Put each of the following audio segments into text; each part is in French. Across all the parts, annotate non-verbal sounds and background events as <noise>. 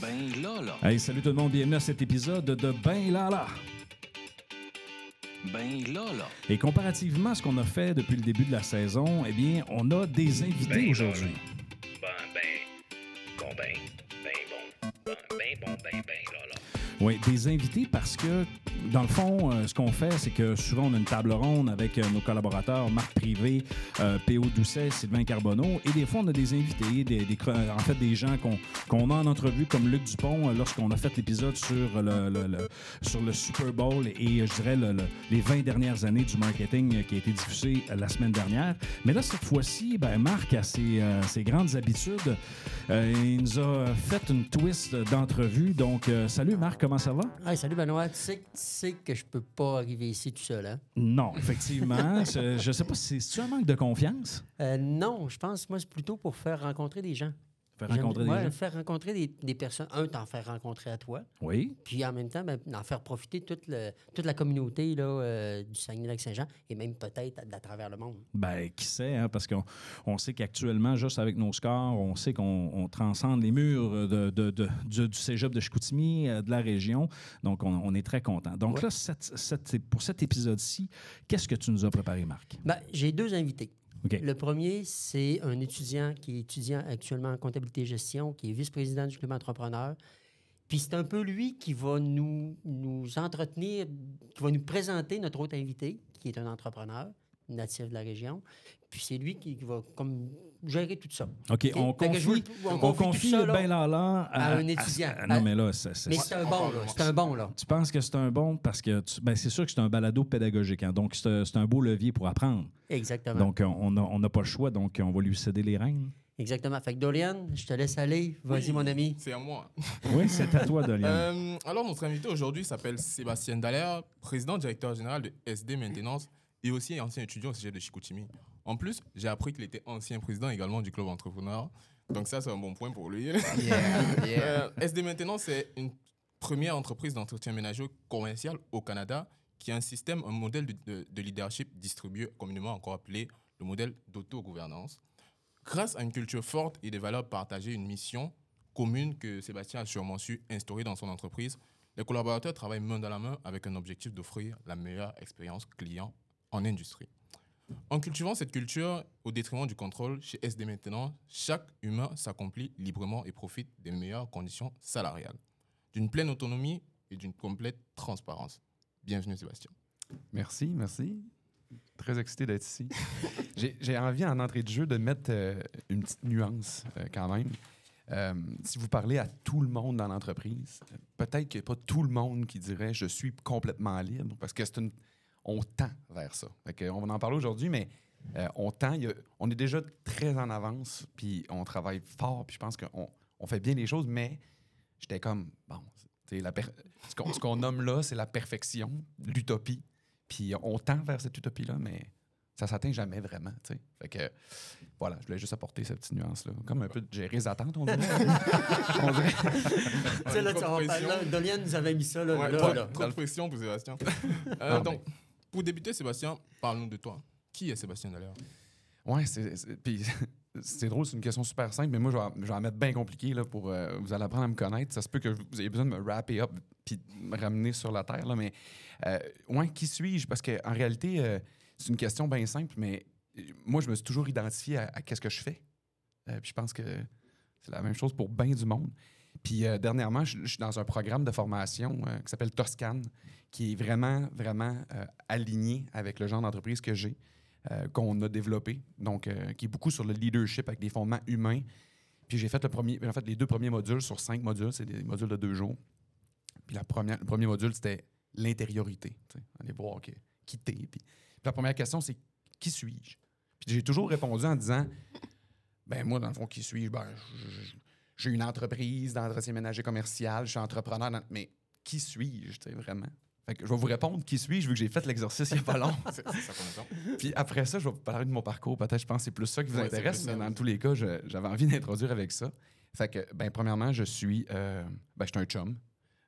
Ben Lala. Hey, salut tout le monde, bienvenue à cet épisode de Ben Lala. Ben Lala. Et comparativement à ce qu'on a fait depuis le début de la saison, eh bien, on a des invités Ben aujourd'hui. Ben, ben, bon, ben, ben, bon, ben, ben, bon, ben, ben, là, là. Oui, des invités parce que, dans le fond, euh, ce qu'on fait, c'est que souvent, on a une table ronde avec euh, nos collaborateurs, Marc Privé, euh, P.O. Doucet, Sylvain Carbonneau, et des fois, on a des invités, en fait, des gens qu'on qu'on a en entrevue, comme Luc Dupont, lorsqu'on a fait l'épisode sur le, sur le Super Bowl et, je dirais, le- le- les 20 dernières années du marketing qui a été diffusé la semaine dernière. Mais là, cette fois-ci, ben, Marc a ses, ses grandes habitudes. Il nous a fait une twist d'entrevue. Donc, salut Marc, comment ça va? Hey, salut Benoît, tu sais que je peux pas arriver ici tout seul, hein? Non, effectivement. <laughs> je, je sais pas si c'est un manque de confiance? Euh, non, je pense, moi, c'est plutôt pour faire rencontrer des gens. Faire rencontrer des ouais, gens. faire rencontrer des, des personnes. Un, t'en faire rencontrer à toi, Oui. puis en même temps, ben, d'en faire profiter toute, le- toute la communauté là, euh, du Saguenay-Lac-Saint-Jean et même peut-être à, à travers le monde. Ben, qui sait, hein, parce qu'on on sait qu'actuellement, juste avec nos scores, on sait qu'on on transcende les murs de, de- de- du, du cégep de Chicoutimi, euh, de la région. Donc, on, on est très content. Donc Ouais. là, cette- cette- pour cet épisode-ci, qu'est-ce que tu nous as préparé, Marc? Ben, J'ai deux invités. OK. Le premier, c'est un étudiant qui est étudiant actuellement en comptabilité et gestion, qui est vice-président du club entrepreneur. Puis c'est un peu lui qui va nous, nous entretenir, qui va nous présenter notre autre invité, qui est un entrepreneur natif de la région. Puis c'est lui qui, va comme gérer tout ça. OK, on confie, le- on on confie tout confie ça, le là, ben lala à un étudiant. à- non, mais là, c'est- c'est- Mais c'est un bon, là. C'est un bon, là. tu penses que c'est un bon parce que tu- ben, c'est sûr que c'est un balado pédagogique. hein. donc, c'est c'est un beau levier pour apprendre. Exactement. Donc, on n'a on n'a pas le choix. Donc, on va lui céder les rênes. Exactement. Fait que Dorian, je te laisse aller. Vas-y, Oui, mon ami. C'est à moi. <laughs> Oui, c'est à toi, Dolian. Euh, alors, notre invité aujourd'hui s'appelle Sébastien Dallaire, président directeur général de SD Maintenance et aussi ancien étudiant au CGE de Chicoutimi. En plus, j'ai appris qu'il était ancien président également du club entrepreneur. Donc ça, c'est un bon point pour lui. <laughs> Euh, SD Maintenance, c'est une première entreprise d'entretien ménager commercial au Canada qui a un système, un modèle de, de- de leadership distribué, communément encore appelé le modèle d'autogouvernance. Grâce à une culture forte et des valeurs partagées, une mission commune que Sébastien a sûrement su instaurer dans son entreprise, les collaborateurs travaillent main dans la main avec un objectif d'offrir la meilleure expérience client en industrie. En cultivant cette culture au détriment du contrôle chez SD Maintenant, chaque humain s'accomplit librement et profite des meilleures conditions salariales, d'une pleine autonomie et d'une complète transparence. Bienvenue Sébastien. Merci, merci. Très excité d'être ici. <laughs> J'ai envie, en entrée de jeu, de mettre euh, une petite nuance euh, quand même. Euh, si vous parlez à tout le monde dans l'entreprise, peut-être qu'il n'y a pas tout le monde qui dirait je suis complètement libre parce que c'est une. On tend vers ça. Fait que on va en parler aujourd'hui, mais euh, on tend. il y a- on est déjà très en avance, puis on travaille fort, puis je pense qu'on on fait bien les choses, mais j'étais comme bon. tu sais, la per- ce qu'on nomme là, c'est la perfection, l'utopie. Puis on tend vers cette utopie-là, mais ça s'atteint jamais vraiment. tu sais. Fait que voilà, je voulais juste apporter cette petite nuance-là. Comme un peu de gérer les attentes, on dirait. <laughs> On dirait. Tu sais, là, tu nous avait mis ça là. Ouais, là, trop, là. trop de pression pour Sébastien. Euh, donc, pour débuter, Sébastien, parle-nous de toi. Qui est Sébastien Dallaire? Ouais, c'est, c'est- <laughs> drôle, c'est une question super simple, mais moi, je vais, je vais en mettre bien compliqué là, pour euh, vous apprendre à me connaître. Ça se peut que vous ayez besoin de me wrapper up puis me ramener sur la terre, là, mais euh, ouais, qui suis-je? Parce qu'en réalité, euh, c'est une question bien simple, mais moi, je me suis toujours identifié à, qu'est-ce que je fais. Puis je pense que c'est la même chose pour bien du monde. Puis dernièrement, je, suis dans un programme de formation qui s'appelle Toscane, qui est vraiment, vraiment euh, aligné avec le genre d'entreprise que j'ai euh, qu'on a développé, donc euh, qui est beaucoup sur le leadership avec des fondements humains. Puis j'ai fait, le premier, en fait les deux premiers modules sur cinq modules, c'est des modules de deux jours. Puis la première, le premier module, c'était l'intériorité. Aller voir que- qui. Puis, la première question, c'est qui suis-je? Puis j'ai toujours répondu en disant, ben moi, dans le fond, qui suis-je? Ben, j'ai une entreprise d'entretien ménager commercial, je suis entrepreneur, mais qui suis-je, vraiment? Fait que je vais vous répondre qui suis-je vu que j'ai fait l'exercice il n'y a pas long. <laughs> C'est- ça. Puis après ça, je vais vous parler de mon parcours. Peut-être, je pense que c'est plus ça qui vous Ouais, intéresse, mais ça, dans oui. tous les cas, je- j'avais envie <laughs> d'introduire avec ça. Fait que, ben, premièrement, je suis, euh, ben, je suis un chum.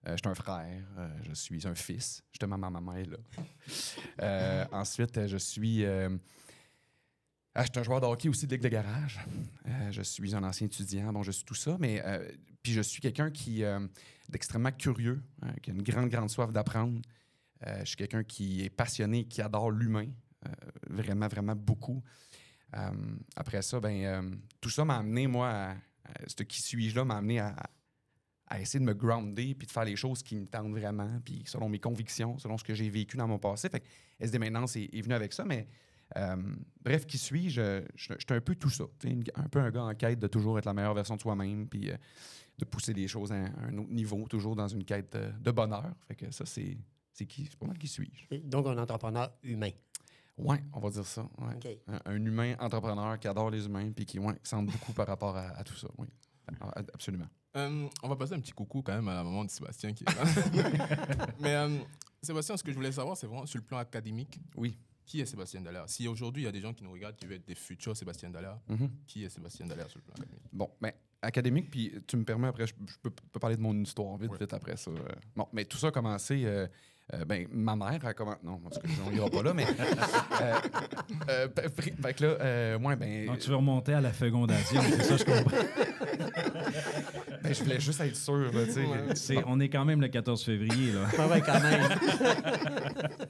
Euh, je suis un frère. euh, je suis un fils. Justement, ma maman est là. Ensuite, je suis. Ah, je suis un joueur de hockey aussi de Ligue de garage. Euh, je suis un ancien étudiant, bon, je suis tout ça, mais euh, puis je suis quelqu'un qui euh, d'extrêmement curieux, qui a une grande, grande soif d'apprendre. Je suis quelqu'un qui est passionné, qui adore l'humain, vraiment, vraiment beaucoup. Après ça, ben, tout ça m'a amené, moi, à, ce qui suis-je là, m'a amené à, à essayer de me grounder puis de faire les choses qui me tentent vraiment, puis selon mes convictions, selon ce que j'ai vécu dans mon passé. Fait que SD Maintenance est, est venu avec ça, mais euh, bref, qui suis-je? Je je- J'étais un peu tout ça. une- Un peu un gars en quête de toujours être la meilleure version de soi-même, puis euh, de pousser les choses à un, à un autre niveau, toujours dans une quête de, de bonheur. Fait que ça, c'est c'est qui? C'est pas mal qui suis-je. Donc, un entrepreneur humain. Ouais, on va dire ça. ouais. Un, un humain entrepreneur qui adore les humains, puis qui ouais, sent beaucoup par rapport à, à tout ça. Oui, A- absolument. Euh, on va passer un petit coucou quand même à la maman de Sébastien qui est là. <laughs> Mais euh, Sébastien, ce que je voulais savoir, c'est vraiment sur le plan académique. Oui. Qui est Sébastien Dallaire? Si aujourd'hui il y a des gens qui nous regardent qui veulent être des futurs Sébastien Dallaire, Mhm. qui est Sébastien Dallaire sur le plan académique? Bon, ben, académique, puis tu me permets après, je, je peux, peux parler de mon histoire vite, Ouais. vite après ça. euh. Bon, mais tout ça a commencé. euh, euh, ben, ma mère a commencé. Non, parce que on ira pas là, mais. <laughs> euh, fait que là, euh, ouais, ben, Donc, tu veux remonter à la fécondation, c'est ça, je comprends. <laughs> ben, je voulais juste être sûr, là, tu sais. C'est- on est quand même le 14 février, là. Ah ouais, quand même. <laughs>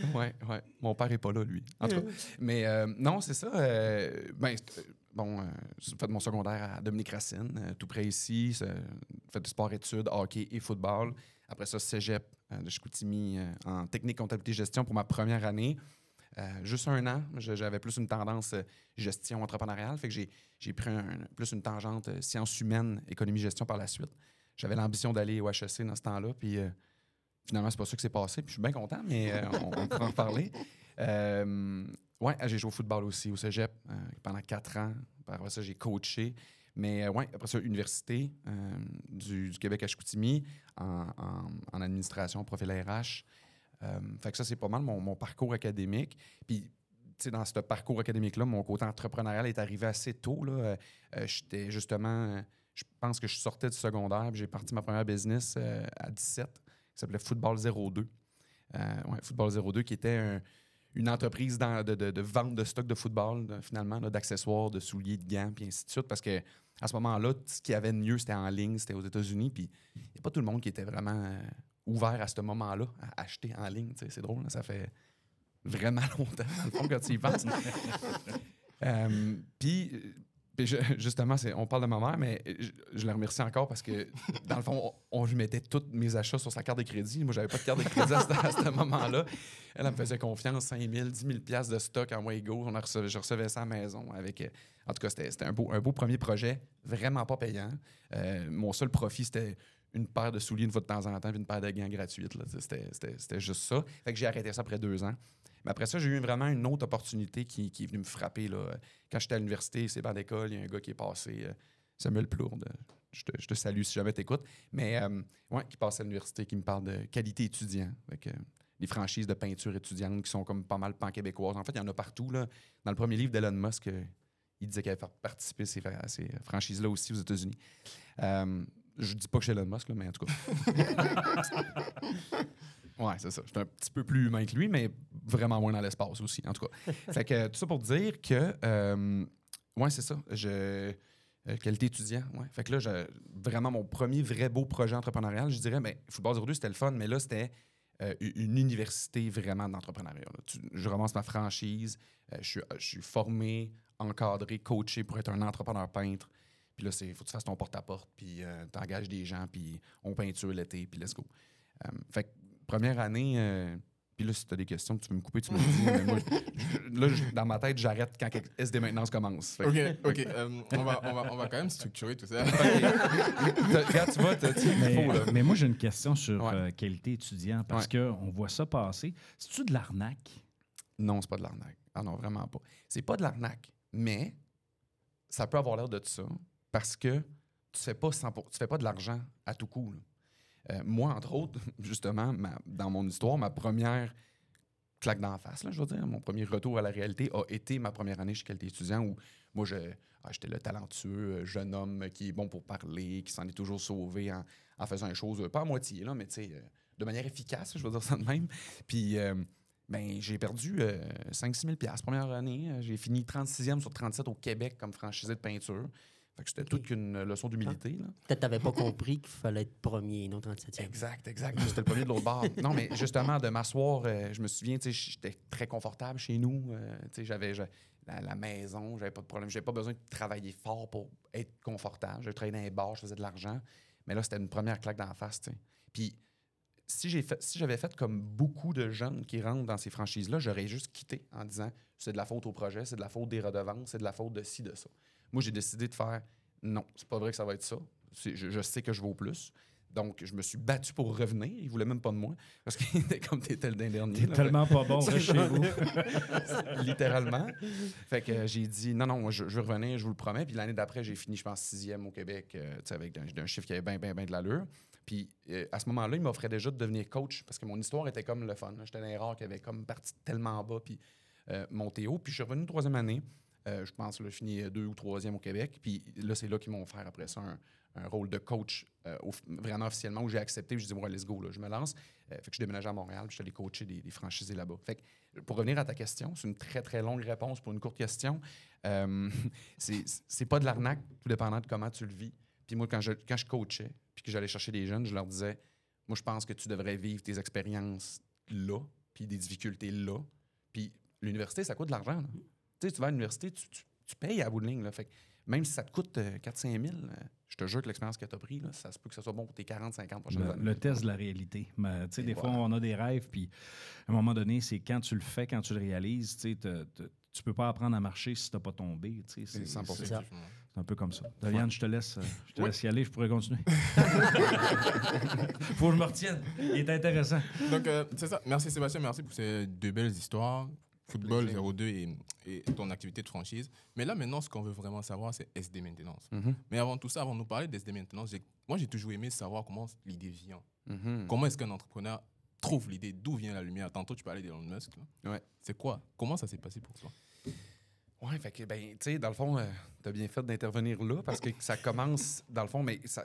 <laughs> Ouais, ouais. Mon père est pas là, lui. En tout cas. Mais euh, non, c'est ça. euh, ben, euh, bon, euh, j'ai fait mon secondaire à Dominique Racine, tout près ici. Fait du sport-études, hockey et football. Après ça, cégep de Chicoutimi en technique, comptabilité, gestion pour ma première année. Juste un an, j'avais plus une tendance gestion entrepreneuriale. Fait que j'ai, pris un- plus une tangente sciences humaines, économie, gestion par la suite. J'avais l'ambition d'aller au HEC dans ce temps-là. Puis finalement, c'est pas ça qui s'est passé. Puis je suis bien content, mais euh, on, on pourra en reparler. Euh, ouais, j'ai joué au football aussi au cégep euh, pendant quatre ans. Après ça, j'ai coaché. Mais euh, ouais, après ça, université du, Québec à Chicoutimi en, administration, profil RH. Fait que ça, c'est pas mal mon, parcours académique. Puis, dans ce parcours académique-là, mon côté entrepreneurial est arrivé assez tôt. Euh, J'étais justement, je pense que je sortais du secondaire, j'ai parti ma première business euh, à 17, qui s'appelait Football 02. Euh, ouais, Football 02, qui était un- une entreprise dans- de, de- de vente de stock de football, de- finalement, d'accessoires, de souliers, de gants, puis ainsi de suite. Parce que à ce moment-là, ce qu'il y avait de mieux, c'était en ligne, c'était aux États-Unis. Puis il n'y a pas tout le monde qui était vraiment euh, ouvert à ce moment-là à acheter en ligne. C'est drôle, ça fait vraiment <laughs> longtemps, dans le fond, quand tu y penses. <laughs> Euh, puis, euh, puis <laughs> justement, on parle de ma mère, mais je, la remercie encore parce que, dans le fond, on, lui mettait tous mes achats sur sa carte de crédit. Moi, j'avais pas de carte de crédit à ce, moment-là. Elle, me faisait confiance, 5 000, 10 000 piastres de stock en way go. On je recevais ça à la maison. Avec, euh, en tout cas, c'était un beau, un beau premier projet, vraiment pas payant. Euh, mon seul profit, c'était une paire de souliers une fois de temps en temps, une paire de gants gratuites. c'était juste ça. Fait que j'ai arrêté ça après deux ans. Mais après ça, j'ai eu vraiment une autre opportunité qui, est venue me frapper. Là. Quand j'étais à l'université, c'est banc d'école, il y a un gars qui est passé, euh, Samuel Plourde. Je te, je te salue si jamais t'écoutes. Mais euh, ouais, qui passe à l'université, qui me parle de qualité étudiant. Avec, euh, des franchises de peinture étudiante qui sont comme pas mal pan-québécoises. En fait, il y en a partout. Là. Dans le premier livre d'Elon Musk, euh, il disait qu'il fait participer à ces, franchises-là aussi aux États-Unis. Euh, je dis pas que suis Elon Musk, là, mais en tout cas. <laughs> ouais, c'est ça. Je suis un petit peu plus humain que lui, mais vraiment moins dans l'espace aussi, en tout cas. <laughs> fait que tout ça pour dire que, euh, ouais, c'est ça. Je, euh, qualité étudiant, ouais. Fait que là, vraiment mon premier vrai beau projet entrepreneurial, je dirais, mais Football 02, c'était le fun, mais là, c'était euh, une université vraiment d'entrepreneuriat. Je ramasse ma franchise, euh, je, suis, je suis formé, encadré, coaché pour être un entrepreneur peintre. Puis là, il faut que tu fasses ton porte-à-porte, puis tu engages des gens, puis on peinture l'été, puis let's go. Euh, fait que première année, euh, puis là, si tu as des questions, tu veux me couper, tu me dis. mais moi, je- là, je- dans ma tête, j'arrête quand SD maintenance commence. Fait que- Ok, ok. euh, on, va, on, va, on va quand même structurer tout ça. <laughs> T'as- Regarde, tu vois, t'as- tu- il Mais, faut, là. mais moi, j'ai une question sur Ouais. euh, qualité étudiant parce Ouais. qu'on voit ça passer. C'est-tu de l'arnaque? Non, c'est pas de l'arnaque. Ah non, vraiment pas. C'est pas de l'arnaque, mais ça peut avoir l'air de ça parce que tu fais pas 100 tu fais pas de l'argent à tout coup. là. Euh, moi, entre autres, <laughs> justement, dans mon histoire, ma première claque d'en face, là, je veux dire, mon premier retour à la réalité a été ma première année chez Qualité étudiant où moi, ah, j'étais le talentueux euh, jeune homme qui est bon pour parler, qui s'en est toujours sauvé en, faisant les choses, euh, pas à moitié, là, mais tu sais, euh, de manière efficace, je veux dire ça de même. Puis, euh, ben, j'ai perdu 5-6 000 piastres première année. Euh, J'ai fini 36e sur 37 au Québec comme franchisé de peinture. Fait que c'était toute une leçon d'humilité. là. Peut-être que tu n'avais pas compris qu'il fallait être premier non 37e. Exact, exact. C'était le premier de l'autre bord. Non, mais justement, de m'asseoir, euh, je me souviens, tu sais, j'étais très confortable chez nous. euh, tu sais, j'avais la, la maison, j'avais pas de problème. J'avais pas besoin de travailler fort pour être confortable. Je travaillais dans les bars, je faisais de l'argent. Mais là, c'était une première claque dans la face. Puis, si j'ai fait- si j'avais fait comme beaucoup de jeunes qui rentrent dans ces franchises-là, j'aurais juste quitté en disant c'est de la faute au projet, c'est de la faute des redevances, c'est de la faute de ci, de ça. Moi, j'ai décidé de faire non, c'est pas vrai que ça va être ça. Je, je sais que je vaux plus. Donc, je me suis battu pour revenir. Ils voulaient même pas de moi. Parce qu'il <laughs> était comme t'étais le dernier. T'es tellement pas bon, <laughs> reste chez vous. <laughs> littéralement. Fait que euh, j'ai dit non, non, moi, je, je veux revenir, je vous le promets. Puis l'année d'après, j'ai fini, je pense, sixième au Québec, euh, avec un, un chiffre qui avait bien, bien, bien de l'allure. Puis euh, à ce moment-là, il m'offrait déjà de devenir coach parce que mon histoire était comme le fun. J'étais dans les rares qui avaient comme parti tellement bas puis monté haut. Puis je suis revenu une troisième année. Euh, je pense que j'ai fini euh, deux ou troisième au Québec. Puis là, c'est là qu'ils m'ont offert après ça un, rôle de coach euh, vraiment officiellement où j'ai accepté. Je dis, ouais, let's go, je me lance. Fait que je déménageais à Montréal. Puis je suis allé coacher des, des franchisés là-bas. Fait que pour revenir à ta question, c'est une très, très longue réponse pour une courte question. <laughs> C'est pas de l'arnaque, tout dépendant de comment tu le vis. Puis moi, quand je, quand je coachais, puis que j'allais chercher des jeunes, je leur disais, moi, je pense que tu devrais vivre tes expériences là, puis des difficultés là. Puis l'université, ça coûte de l'argent. Tu sais, tu vas à l'université, tu, tu- tu payes à bout de ligne. Là. Fait que même si ça te coûte 4-5 000, euh, je te jure que l'expérience que tu as pris, là, ça se peut que ça soit bon pour tes 40-50 prochaines Le, années. le test de la réalité. Mais, tu sais, Et des fois, on a des rêves, puis à un moment donné, c'est quand tu le fais, quand tu le réalises, tu sais, te- te- tu peux pas apprendre à marcher si tu n'as pas tombé. tu sais, C'est C'est 100%. c'est- ça. Effectivement. c'est un peu comme ça. Doriane, je te laisse, euh, je te Oui. laisse y aller, je pourrais continuer. <laughs> Faut que je me retienne. Il est intéressant. Donc, euh, c'est ça. Merci Sébastien, merci pour ces deux belles histoires. Football Plaisir. 02 et, et ton activité de franchise. Mais là, maintenant, ce qu'on veut vraiment savoir, c'est SD Maintenance. Mhm, Mais avant tout ça, avant de nous parler d'SD Maintenance, moi, j'ai toujours aimé savoir comment l'idée vient. mhm. Comment est-ce qu'un entrepreneur trouve l'idée? D'où vient la lumière? Tantôt, tu parlais d'Elon Musk. Ouais. C'est quoi? Comment ça s'est passé pour toi? Oui, fait que, ben, tu sais, dans le fond, tu as bien fait d'intervenir là parce que ça commence, dans le fond, mais ça,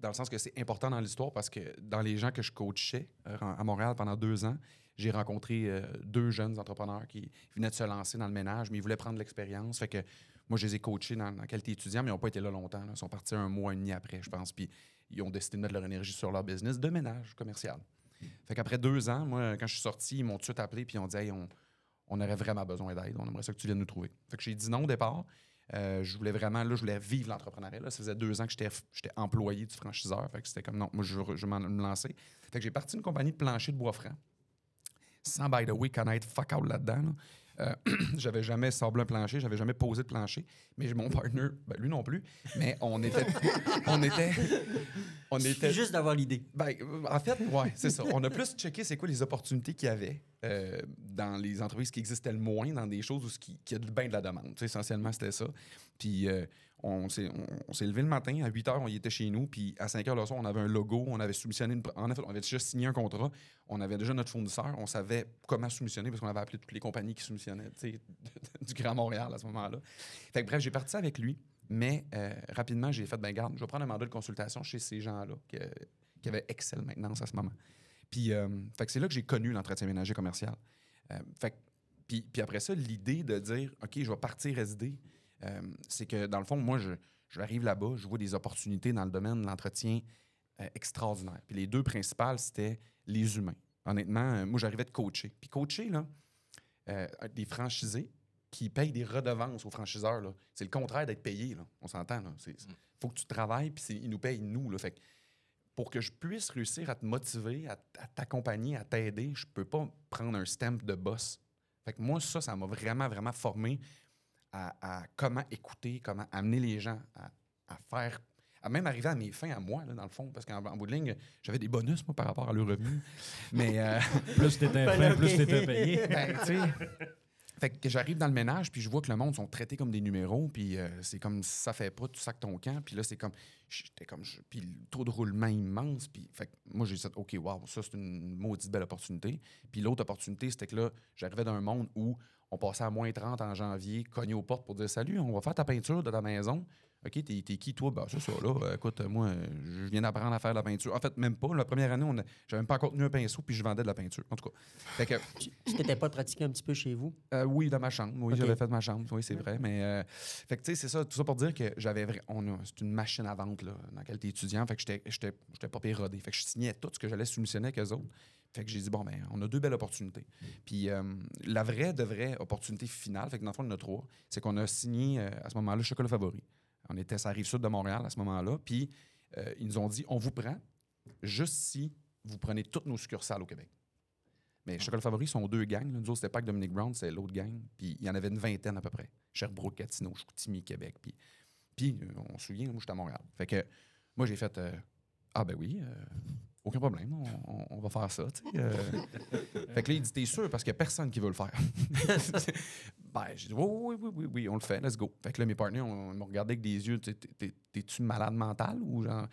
dans le sens que c'est important dans l'histoire parce que dans les gens que je coachais euh, à Montréal pendant deux ans, j'ai rencontré euh, deux jeunes entrepreneurs qui venaient de se lancer dans le ménage, mais ils voulaient prendre l'expérience. Fait que moi, je les ai coachés dans, dans qualité étudiant, mais ils n'ont pas été là longtemps. Ils sont partis un mois et demi après, je pense. Puis ils ont décidé de mettre leur énergie sur leur business de ménage commercial. Fait qu'après deux ans, moi, quand je suis sorti, ils m'ont tout de suite appelé puis ils ont dit Hey, on, on aurait vraiment besoin d'aide. On aimerait ça que tu viennes nous trouver. Fait que j'ai dit non au départ. Euh, je voulais vraiment, là, je voulais vivre l'entrepreneuriat. Ça faisait deux ans que j'étais, employé du franchiseur. Fait que c'était comme non, moi, je je me lancer. Fait que j'ai parti une compagnie de plancher de bois franc. Sans, by the way, connaître fuck out là-dedans. là. Euh, <clears throat> j'avais jamais sablé un plancher, j'avais jamais posé de plancher. Mais mon partner, ben, lui non plus. Mais on était. <laughs> on était. On Il était. juste d'avoir l'idée. Ben, euh, en fait, ouais, c'est ça. On a plus checké c'est quoi les opportunités qu'il y avait euh, dans les entreprises qui existaient le moins, dans des choses où qui, qui a bien de la demande. Tu sais, essentiellement, c'était ça. Puis euh, on s'est levé le matin, à 8 h, on y était chez nous. Puis à 5 h le soir, on avait un logo, on avait soumissionné en fait, on avait déjà signé un contrat, on avait déjà notre fournisseur, on savait comment soumissionner parce qu'on avait appelé toutes les compagnies qui soumissionnaient <laughs> du Grand Montréal à ce moment-là. Fait que bref, j'ai parti avec lui. Mais euh, rapidement, j'ai fait, ben garde, je vais prendre un mandat de consultation chez ces gens-là qui, qui avaient Excel Maintenance à ce moment. Puis, euh, fait que c'est là que j'ai connu l'entretien ménager commercial. Euh, fait puis après ça, l'idée de dire, OK, je vais partir SD, euh, c'est que dans le fond, moi, je, je arrive là-bas, je vois des opportunités dans le domaine de l'entretien euh, extraordinaires. Puis les deux principales, c'était les humains. Honnêtement, euh, moi, j'arrivais de coacher. Puis coacher, là, des franchisés qui payent des redevances aux franchiseurs, là, c'est le contraire d'être payé. Là. On s'entend. Il faut que tu travailles, puis ils nous payent, nous. Là. Fait que pour que je puisse réussir à te motiver, à, à t'accompagner, à t'aider, je peux pas prendre un stamp de boss. Fait que moi, ça, ça m'a vraiment, vraiment formé à, à comment écouter, comment amener les gens à, à faire, à même arriver à mes fins à moi, là, dans le fond, parce qu'en en bout de ligne, j'avais des bonus, moi, par rapport à leur revenu. <laughs> Mais, euh, Plus t'étais fin, plus t'étais payé. <laughs> ben, tu sais, fait que j'arrive dans le ménage, puis je vois que le monde sont traités comme des numéros, puis euh, c'est comme si ça fait pas, tu sacs ton camp, puis là, c'est comme, j'étais comme, je- puis le taux de roulement immense, puis fait que moi, j'ai dit, OK, wow, ça, c'est une maudite belle opportunité. Puis l'autre opportunité, c'était que là, j'arrivais dans un monde où on passait à moins 30 en janvier, cogné aux portes pour dire, salut, on va faire ta peinture de ta maison. OK, t'es t'es qui, toi? Ben, c'est ça, là. Euh, Écoute, euh, moi, je viens d'apprendre à faire de la peinture. En fait, même pas. La première année, on a- j'avais même pas encore tenu un pinceau, puis je vendais de la peinture. En tout cas. Fait que, Tu n'étais pas pratiqué un petit peu chez vous? euh, oui, dans ma chambre. Oui, j'avais fait ma chambre. Oui, c'est vrai. Mais, euh, fait que, tu sais, c'est ça. Tout ça pour dire que j'avais on a- C'est une machine à vente, là, dans laquelle t'es étudiant. Fait que j'étais- j'étais j'étais pas pire rodé. Fait que je signais tout ce que j'allais soumissionner avec eux autres. J'ai dit, bon, ben, on a deux belles opportunités. Puis euh, la vraie de vraie opportunité finale, fait que dans le fond, il a trois, c'est qu'on a signé euh, à ce moment-là Chocolat Favori. On était sur la rive sud de Montréal à ce moment-là. Puis euh, ils nous ont dit, on vous prend juste si vous prenez toutes nos succursales au Québec. Mais Chocolat Favori sont deux gangs. Nous autres, c'était pas que Dominic Brown, c'est l'autre gang. Puis il y en avait une vingtaine à peu près. Sherbrooke, Gatineau, Chicoutimi, Québec. Puis, puis on se souvient, moi, j'étais à Montréal. Fait que moi, j'ai fait Ah, ben oui, aucun problème, on, va faire ça. euh. <laughs> fait que là, il dit T'es sûr parce qu'il n'y a personne qui veut le faire. <laughs> ben, j'ai dit Oui, oui, oui, oui, oui, on le fait, let's go. Fait que là, mes partenaires, on, ils m'ont regardé avec des yeux T'es- t'es- t'es- T'es-tu malade mental ou genre?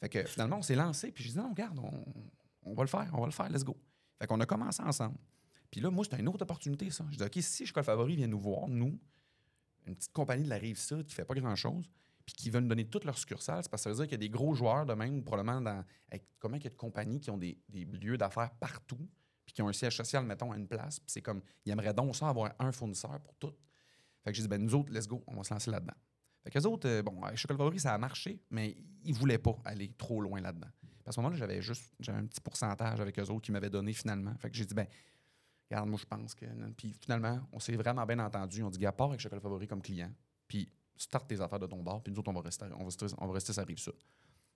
Fait que finalement, on s'est lancé. Puis j'ai dit Non, regarde, on, on va le faire, on va le faire, let's go. Fait qu'on a commencé ensemble. Puis là, moi, c'était une autre opportunité, ça. Je dis, OK, si Chocolat Favori vient nous voir, nous, une petite compagnie de la Rive-Sud qui fait pas grand-chose, puis qui nous donner toutes leurs succursales, parce que ça veut dire qu'il y a des gros joueurs de même, probablement, dans, avec comment il y a de compagnies qui ont des, lieux d'affaires partout, puis qui ont un siège social, mettons, à une place, puis c'est comme, ils aimeraient donc ça avoir un fournisseur pour tout. Fait que j'ai dit, ben nous autres, let's go, on va se lancer là-dedans. Fait que les autres, euh, bon, avec Chocolat Favori, ça a marché, mais ils voulaient pas aller trop loin là-dedans. À ce moment-là, j'avais juste j'avais un petit pourcentage avec eux autres qui m'avaient donné finalement. Fait que j'ai dit, ben, regarde, moi, je pense que. Puis finalement, on s'est vraiment bien entendu. On dit, gars, pars avec Chocolat Favori comme client, puis start tes affaires de ton bar, puis nous autres, on va rester, on va rester, on va rester sud.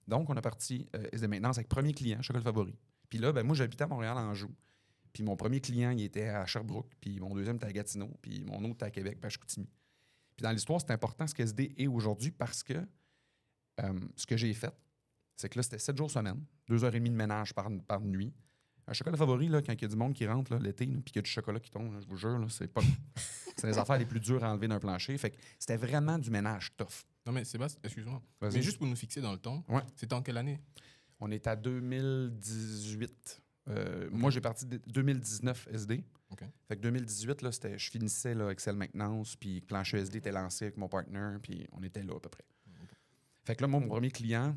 Donc, on a parti euh, SD Maintenance avec premier client, Chocolat Favori. Puis là, ben, moi, j'habitais à Montréal, en joue. Puis mon premier client, il était à Sherbrooke, puis mon deuxième était à Gatineau, puis mon autre était à Québec, puis. Puis dans l'histoire, c'est important ce qu'SD est aujourd'hui parce que euh, ce que j'ai fait, c'est que là, c'était 7 jours semaine, 2 heures et demie de ménage par, par nuit. Un chocolat favori, là, quand il y a du monde qui rentre l'été, puis qu'il y a du chocolat qui tombe, là, je vous jure, c'est pas. <laughs> c'est les affaires les plus dures à enlever d'un plancher. Fait que c'était vraiment du ménage tough. Non, mais Sébastien, excuse-moi. Mais juste pour nous fixer dans le temps, Ouais. c'était en quelle année? On est à 2018. Euh, Moi, j'ai parti de 2019 SD. Fait que 2018, là, je finissais là, Excel Maintenance, puis Plancher SD était lancé avec mon partner, puis on était là à peu près. Fait que là, moi, mon premier client,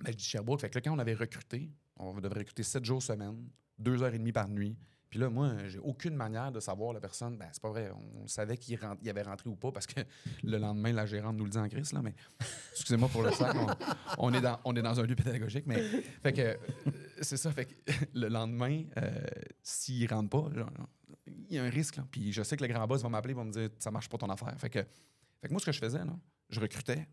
ben, je dis Sherbrooke. Fait que là, quand on avait recruté, on devait recruter 7 jours semaine, 2 heures et demie par nuit. Puis là, moi, j'ai aucune manière de savoir la personne. Ben, c'est pas vrai. On savait qu'il rentre- il avait rentré ou pas parce que le lendemain, la gérante nous le dit en crise, là. Mais <laughs> excusez-moi pour le sac. On, est dans, on est dans un lieu pédagogique. Mais fait que euh, c'est ça. Fait que le lendemain, euh, s'il rentre pas, il y a un risque. Puis je sais que le grand boss va m'appeler, va me dire ça marche pas ton affaire. Fait que, moi, ce que je faisais, je recrutais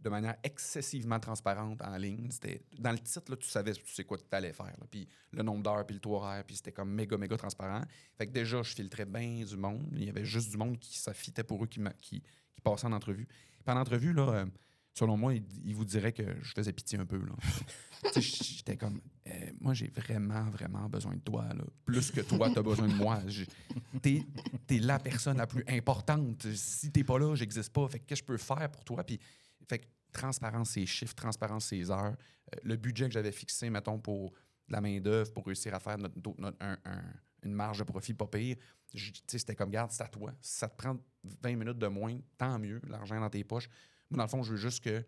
de manière excessivement transparente en ligne. C'était dans le titre, là, tu savais tu sais quoi tu allais faire. Puis le nombre d'heures, puis le taux horaire, puis c'était comme méga, méga transparent. Fait que déjà, je filtrais bien du monde. Il y avait juste du monde qui s'affitait pour eux, qui, qui, qui passait en entrevue. Puis en entrevue, là, euh, selon moi, il, vous dirait que je faisais pitié un peu. <laughs> J'étais comme, euh, moi, j'ai vraiment, vraiment besoin de toi. là. Plus que toi, tu as besoin de moi. T'es es la personne la plus importante. Si t'es pas là, j'existe pas. Fait que qu'est-ce que je peux faire pour toi? Puis, fait que transparence ses chiffres, transparence ses heures, euh, le budget que j'avais fixé, mettons, pour la main-d'œuvre, pour réussir à faire notre, notre- un- un- une marge de profit pas pire. C'était comme, garde, c'est à toi. Si ça te prend 20 minutes de moins, tant mieux, l'argent dans tes poches. Moi, dans le fond, je veux juste que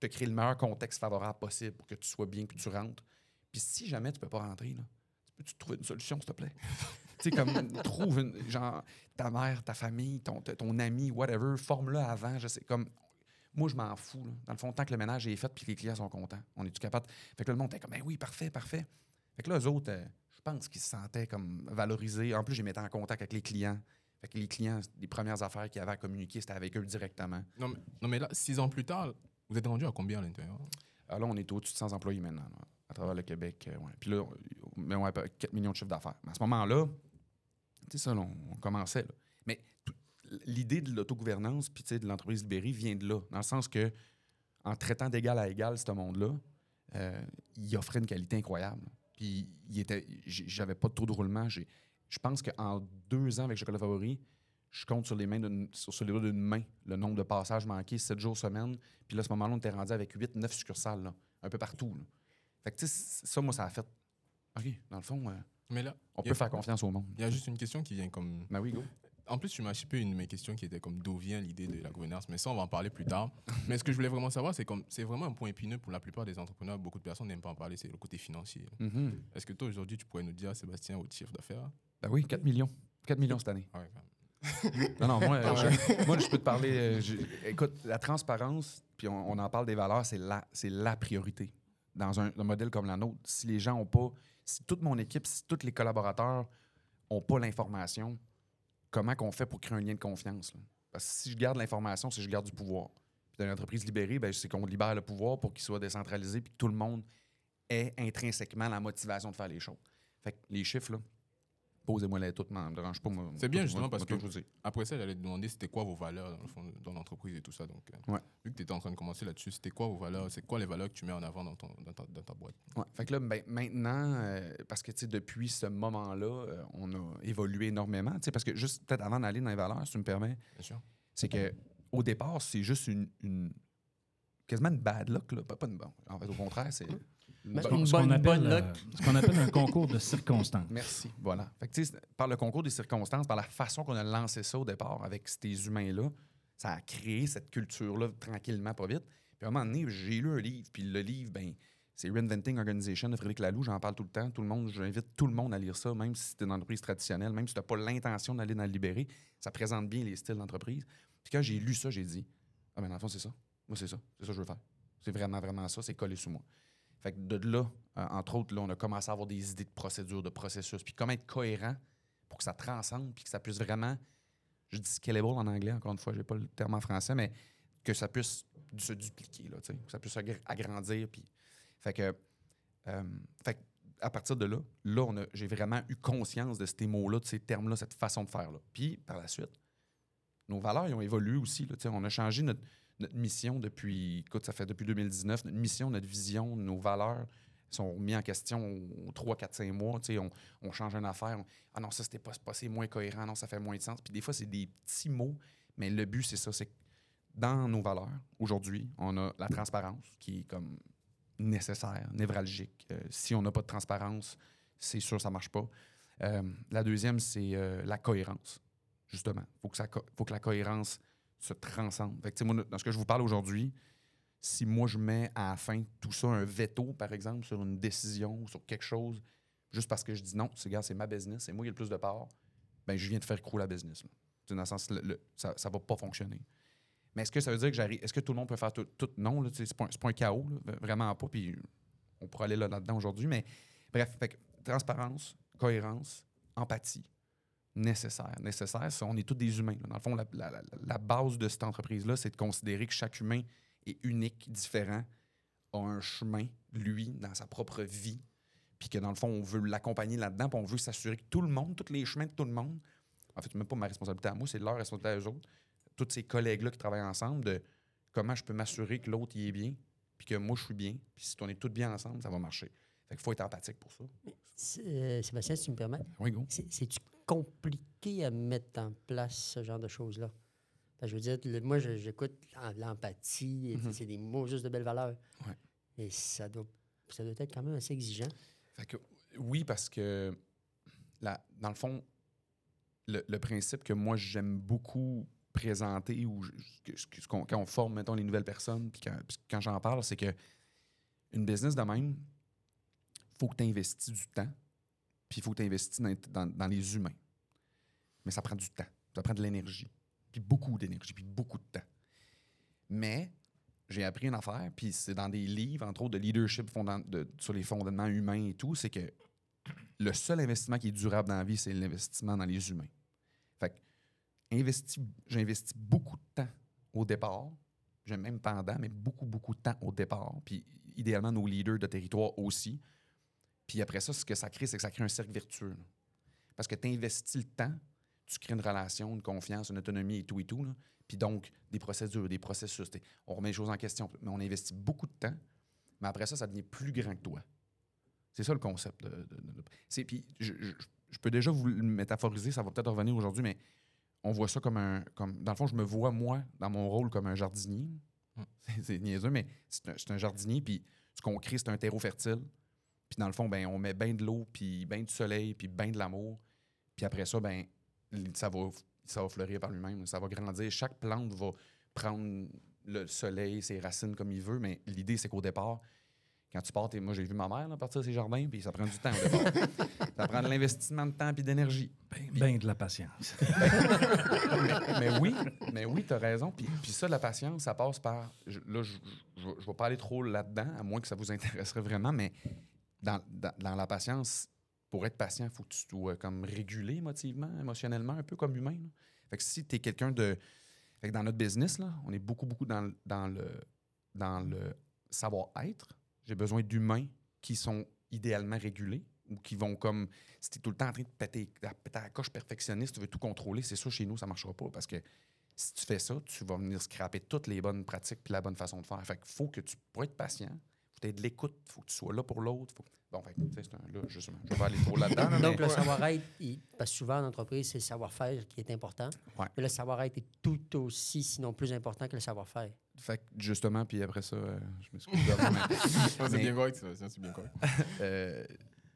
te crée le meilleur contexte favorable possible pour que tu sois bien, que tu rentres. Puis si jamais tu peux pas rentrer, peux-tu trouver une solution, s'il te plaît? <laughs> tu sais, comme, trouve une, genre, ta mère, ta famille, ton, ton ami, whatever, forme-le avant. Je sais, comme, moi, je m'en fous. là. Dans le fond, tant que le ménage est fait puis que les clients sont contents, on est-tu capable? Fait que là, le monde était comme, ben oui, parfait, parfait. Fait que là, eux autres, euh, je pense qu'ils se sentaient comme valorisés. En plus, j'ai mis en contact avec les clients. Fait que les clients, les premières affaires qu'ils avaient à communiquer, c'était avec eux directement. non mais, non, mais là, six ans plus tard, vous êtes rendu à combien à l'intérieur? Alors là, on est au-dessus de 100 employés maintenant, là, à travers le Québec. euh, ouais. Puis là, on- mais on a 4 millions de chiffres d'affaires. Mais à ce moment-là, tu sais, ça, on, on commençait. là. Mais l'idée de l'autogouvernance puis de l'entreprise libérée vient de là, dans le sens que en traitant d'égal à égal ce monde-là, euh, il offrait une qualité incroyable. Puis il était, j'avais pas de taux de roulement. Je pense qu'en deux ans avec Chocolat Favori, je compte sur les mains d'une- sur, sur les doigts d'une main le nombre de passages manqués, 7 jours semaine. Puis là, à ce moment-là, on était rendu avec 8, 9 succursales, là, un peu partout. là. Fait que, ça, moi, ça a fait. OK, dans le fond, euh, Mais là, on a- peut faire confiance au monde. Il y a juste une question qui vient comme. Ben oui, go. En plus, tu m'as chippé une de mes questions qui était comme d'où vient l'idée de la gouvernance. Mais ça, on va en parler plus tard. <laughs> Mais ce que je voulais vraiment savoir, c'est comme c'est vraiment un point épineux pour la plupart des entrepreneurs. Beaucoup de personnes n'aiment pas en parler, c'est le côté financier. Mhm. Est-ce que toi, aujourd'hui, tu pourrais nous dire, Sébastien, au chiffre d'affaires? Ben oui, 4 millions. 4 millions cette année. Ah ouais. Non, non, moi, <laughs> euh, je, moi, je peux te parler. euh, je- écoute, la transparence, puis on, on en parle des valeurs, c'est la, la priorité. Dans un, un modèle comme la nôtre, si les gens n'ont pas, si toute mon équipe, si tous les collaborateurs n'ont pas l'information, comment qu'on fait pour créer un lien de confiance? Parce que si je garde l'information, c'est que je garde du pouvoir. Puis dans une entreprise libérée, ben, c'est qu'on libère le pouvoir pour qu'il soit décentralisé puis que tout le monde ait intrinsèquement la motivation de faire les choses. Fait que les chiffres, là, posez-moi les toutes, ne me dérange pas. C'est bien, justement, parce que- je vous dis. Après ça, j'allais te demander c'était quoi vos valeurs dans, le fond, dans l'entreprise et tout ça. Donc, euh, Ouais. vu que tu étais en train de commencer là-dessus, c'était quoi vos valeurs C'est quoi les valeurs que tu mets en avant dans, ton, dans, ta, dans ta boîte? Ouais. Fait que là, ben, maintenant, euh, parce que depuis ce moment-là, euh, on a évolué énormément. Parce que juste peut-être avant d'aller dans les valeurs, si tu me permets, Bien sûr. c'est que au départ, c'est juste une, une- quasiment une bad luck. Là. Pas, pas une bonne. En fait, au contraire, c'est. Une ce bonne- appelle, bonne euh, ce qu'on appelle un concours de circonstances. Merci. Voilà. Fait que, par le concours des circonstances, par la façon qu'on a lancé ça au départ avec ces humains-là, ça a créé cette culture-là tranquillement, pas vite. Puis à un moment donné, j'ai lu un livre, puis le livre, ben, c'est Reinventing Organization de Frédéric Laloux, j'en parle tout le temps. Tout le monde, j'invite tout le monde à lire ça, même si c'est une entreprise traditionnelle, même si tu n'as pas l'intention d'aller dans le libéré, ça présente bien les styles d'entreprise. Puis quand j'ai lu ça, j'ai dit Ah, ben, dans le fond, c'est ça. Moi, c'est ça. C'est ça que je veux faire. C'est vraiment, vraiment ça. C'est collé sous moi. Fait que de là, euh, entre autres, là, on a commencé à avoir des idées de procédures, de processus, puis comment être cohérent pour que ça transcende, puis que ça puisse vraiment, je dis scalable en anglais, encore une fois, j'ai pas le terme en français, mais que ça puisse se dupliquer, là, que ça puisse agr- agrandir, puis... Fait que, euh, fait à partir de là, là, on j'ai vraiment eu conscience de ces mots-là, de ces termes-là, cette façon de faire-là. Puis, par la suite, nos valeurs ont évolué aussi. Là, on a changé notre, notre mission depuis, écoute, ça fait depuis 2019. Notre mission, notre vision, nos valeurs sont mis en question aux 3, 4, 5 mois. On, on change une affaire. on- ah non, ça, c'était pas, moins cohérent. Non, ça fait moins de sens. Puis des fois, c'est des petits mots, mais le but, c'est ça. C'est dans nos valeurs, aujourd'hui, on a la transparence qui est comme nécessaire, névralgique. Euh, si on n'a pas de transparence, c'est sûr ça marche pas. Euh, la deuxième, c'est euh, la cohérence, justement. Il faut, faut que la cohérence se transcende. Dans ce que je vous parle aujourd'hui, si moi, je mets à la fin tout ça, un veto, par exemple, sur une décision, sur quelque chose, juste parce que je dis non, c'est gars, c'est ma business, c'est moi qui ai le plus de part, ben je viens de faire crouler la business. Dans le sens, le- ça ne va pas fonctionner. Mais est-ce que ça veut dire que j'arrive. Est-ce que tout le monde peut faire tout? Non, sais, c'est pas, un- chaos, vraiment pas. Puis on pourra aller là- là-dedans aujourd'hui. Mais bref, transparence, cohérence, empathie. Nécessaire. Nécessaire, on est tous des humains. là. Dans le fond, la, la- la- la base de cette entreprise-là, c'est de considérer que chaque humain est unique, différent, a un chemin, lui, dans sa propre vie. Puis que dans le fond, on veut l'accompagner là-dedans, puis on veut s'assurer que tout le monde, tous les chemins de tout le monde, en fait, même pas ma responsabilité à moi, c'est leur responsabilité à eux autres, tous ces collègues-là qui travaillent ensemble, de comment je peux m'assurer que l'autre y est bien, puis que moi je suis bien, puis si on est tous bien ensemble, ça va marcher. Fait qu'il faut être empathique pour ça. C'est- euh, Sébastien, si tu me permets, Oui, go. c'est-tu compliqué à mettre en place ce genre de choses-là? Je veux dire, le- moi, j'écoute l'em- l'empathie, Mhm. c'est des mots juste de belle valeur. Ouais. Et ça doit, ça doit être quand même assez exigeant. Fait que oui, parce que la- dans le fond, le, le principe que moi j'aime beaucoup présenter ou je- que- quand on forme, mettons, les nouvelles personnes, puis quand, quand j'en parle, c'est que une business de même, faut que tu investis du temps, puis il faut que dans, les humains. Mais ça prend du temps, ça prend de l'énergie, puis beaucoup d'énergie, puis beaucoup de temps. Mais j'ai appris une affaire, puis c'est dans des livres, entre autres, de leadership fondan- de- sur les fondements humains et tout, c'est que le seul investissement qui est durable dans la vie, c'est l'investissement dans les humains. Fait que investi- j'investis beaucoup de temps au départ, j'aime même pendant, mais beaucoup, beaucoup de temps au départ, puis idéalement nos leaders de territoire aussi. Puis après ça, ce que ça crée, c'est que ça crée un cercle vertueux. là. Parce que tu investis le temps, tu crées une relation, une confiance, une autonomie et tout et tout. là. Puis donc, des procédures, des processus. On remet les choses en question, mais on investit beaucoup de temps. Mais après ça, ça devient plus grand que toi. C'est ça le concept. De, de- de- de- c'est- puis je, je- je peux déjà vous le métaphoriser, ça va peut-être revenir aujourd'hui, mais on voit ça comme un. Comme, dans le fond, je me vois, moi, dans mon rôle, comme un jardinier. Mm. <laughs> C'est, niaiseux, mais c'est un, c'est un jardinier, puis ce qu'on crée, c'est un terreau fertile. Puis dans le fond, ben, on met bien de l'eau, puis bien du soleil, puis bien de l'amour. Puis après ça, ben, ça va, ça va fleurir par lui-même. Ça va grandir. Chaque plante va prendre le soleil, ses racines comme il veut, mais l'idée, c'est qu'au départ, quand tu pars, moi j'ai vu ma mère là, partir de ses jardins, puis ça prend du temps au départ. <laughs> ça prend de l'investissement de temps et d'énergie. Ben, ben de la patience. mais, <laughs> mais oui, mais oui, tu as raison. Puis, puis ça, la patience, ça passe par. je- là, je ne vais pas aller trop là-dedans, à moins que ça vous intéresserait vraiment, mais dans, la patience, pour être patient, il faut que tu sois comme régulé émotivement, émotionnellement, un peu comme humain. là. Fait que si tu es quelqu'un de. Dans notre business, là, on est beaucoup, beaucoup dans, dans le, dans le savoir-être. J'ai besoin d'humains qui sont idéalement régulés ou qui vont comme. Si tu es tout le temps en train de péter, la coche perfectionniste, tu veux tout contrôler, c'est sûr, chez nous, ça ne marchera pas parce que si tu fais ça, tu vas venir scraper toutes les bonnes pratiques puis la bonne façon de faire. Fait qu'il faut que tu, pour être patient, faut être de l'écoute, faut que tu sois là pour l'autre. Faut... Bon, que, sais, c'est un, là, justement, je vais pas aller trop là-dedans. là, <laughs> Donc, mais- le savoir-être, il- parce que souvent, en entreprise, c'est le savoir-faire qui est important. Ouais. Mais le savoir-être est tout aussi, sinon plus important que le savoir-faire. Fait que, justement, puis après ça, euh, je m'excuse. d'avoir- mais- <laughs> c'est bien correct, Sébastien, c'est bien correct. Euh,